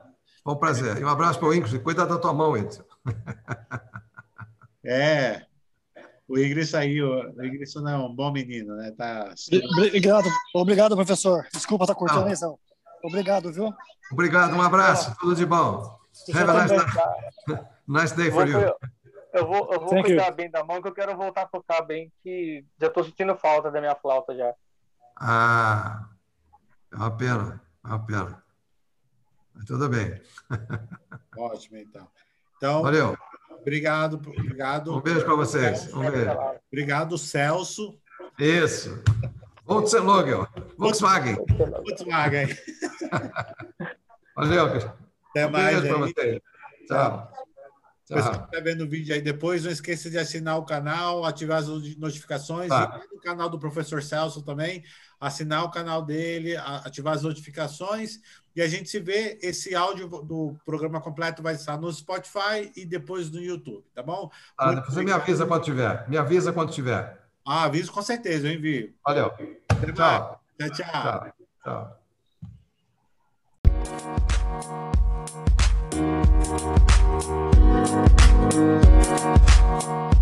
Foi um prazer. E um abraço para o Ingrid. Cuida da tua mão, Edson. É. O Ingrid saiu. O Ingrid não é um bom menino, né? Tá... Obrigado, obrigado, professor. Desculpa estar tá cortando a não. Obrigado, viu? Obrigado, um abraço, tudo de bom. Have a nice, day. nice day for you. Eu vou, eu vou cuidar you. bem da mão, que eu quero voltar a tocar bem, que já estou sentindo falta da minha flauta já. Ah, é uma pena, é uma pena. Mas tudo bem. Ótimo, então. Então, Valeu. Obrigado, obrigado. Um beijo para vocês. Um beijo. Obrigado, Celso. Isso. Volkswagen. Volkswagen. Volkswagen. Valeu. Até mais. Um beijo para vocês. Tchau. Pessoal que está vendo o vídeo aí depois, não esqueça de assinar o canal, ativar as notificações, tá. e no canal do professor Celso também, assinar o canal dele, ativar as notificações, e a gente se vê. Esse áudio do programa completo vai estar no Spotify e depois no YouTube, tá bom? Ah, depois você me avisa quando tiver. Me avisa quando tiver. Ah, aviso com certeza, eu envio. Valeu. Tchau. Tchau, tchau. Tchau. tchau.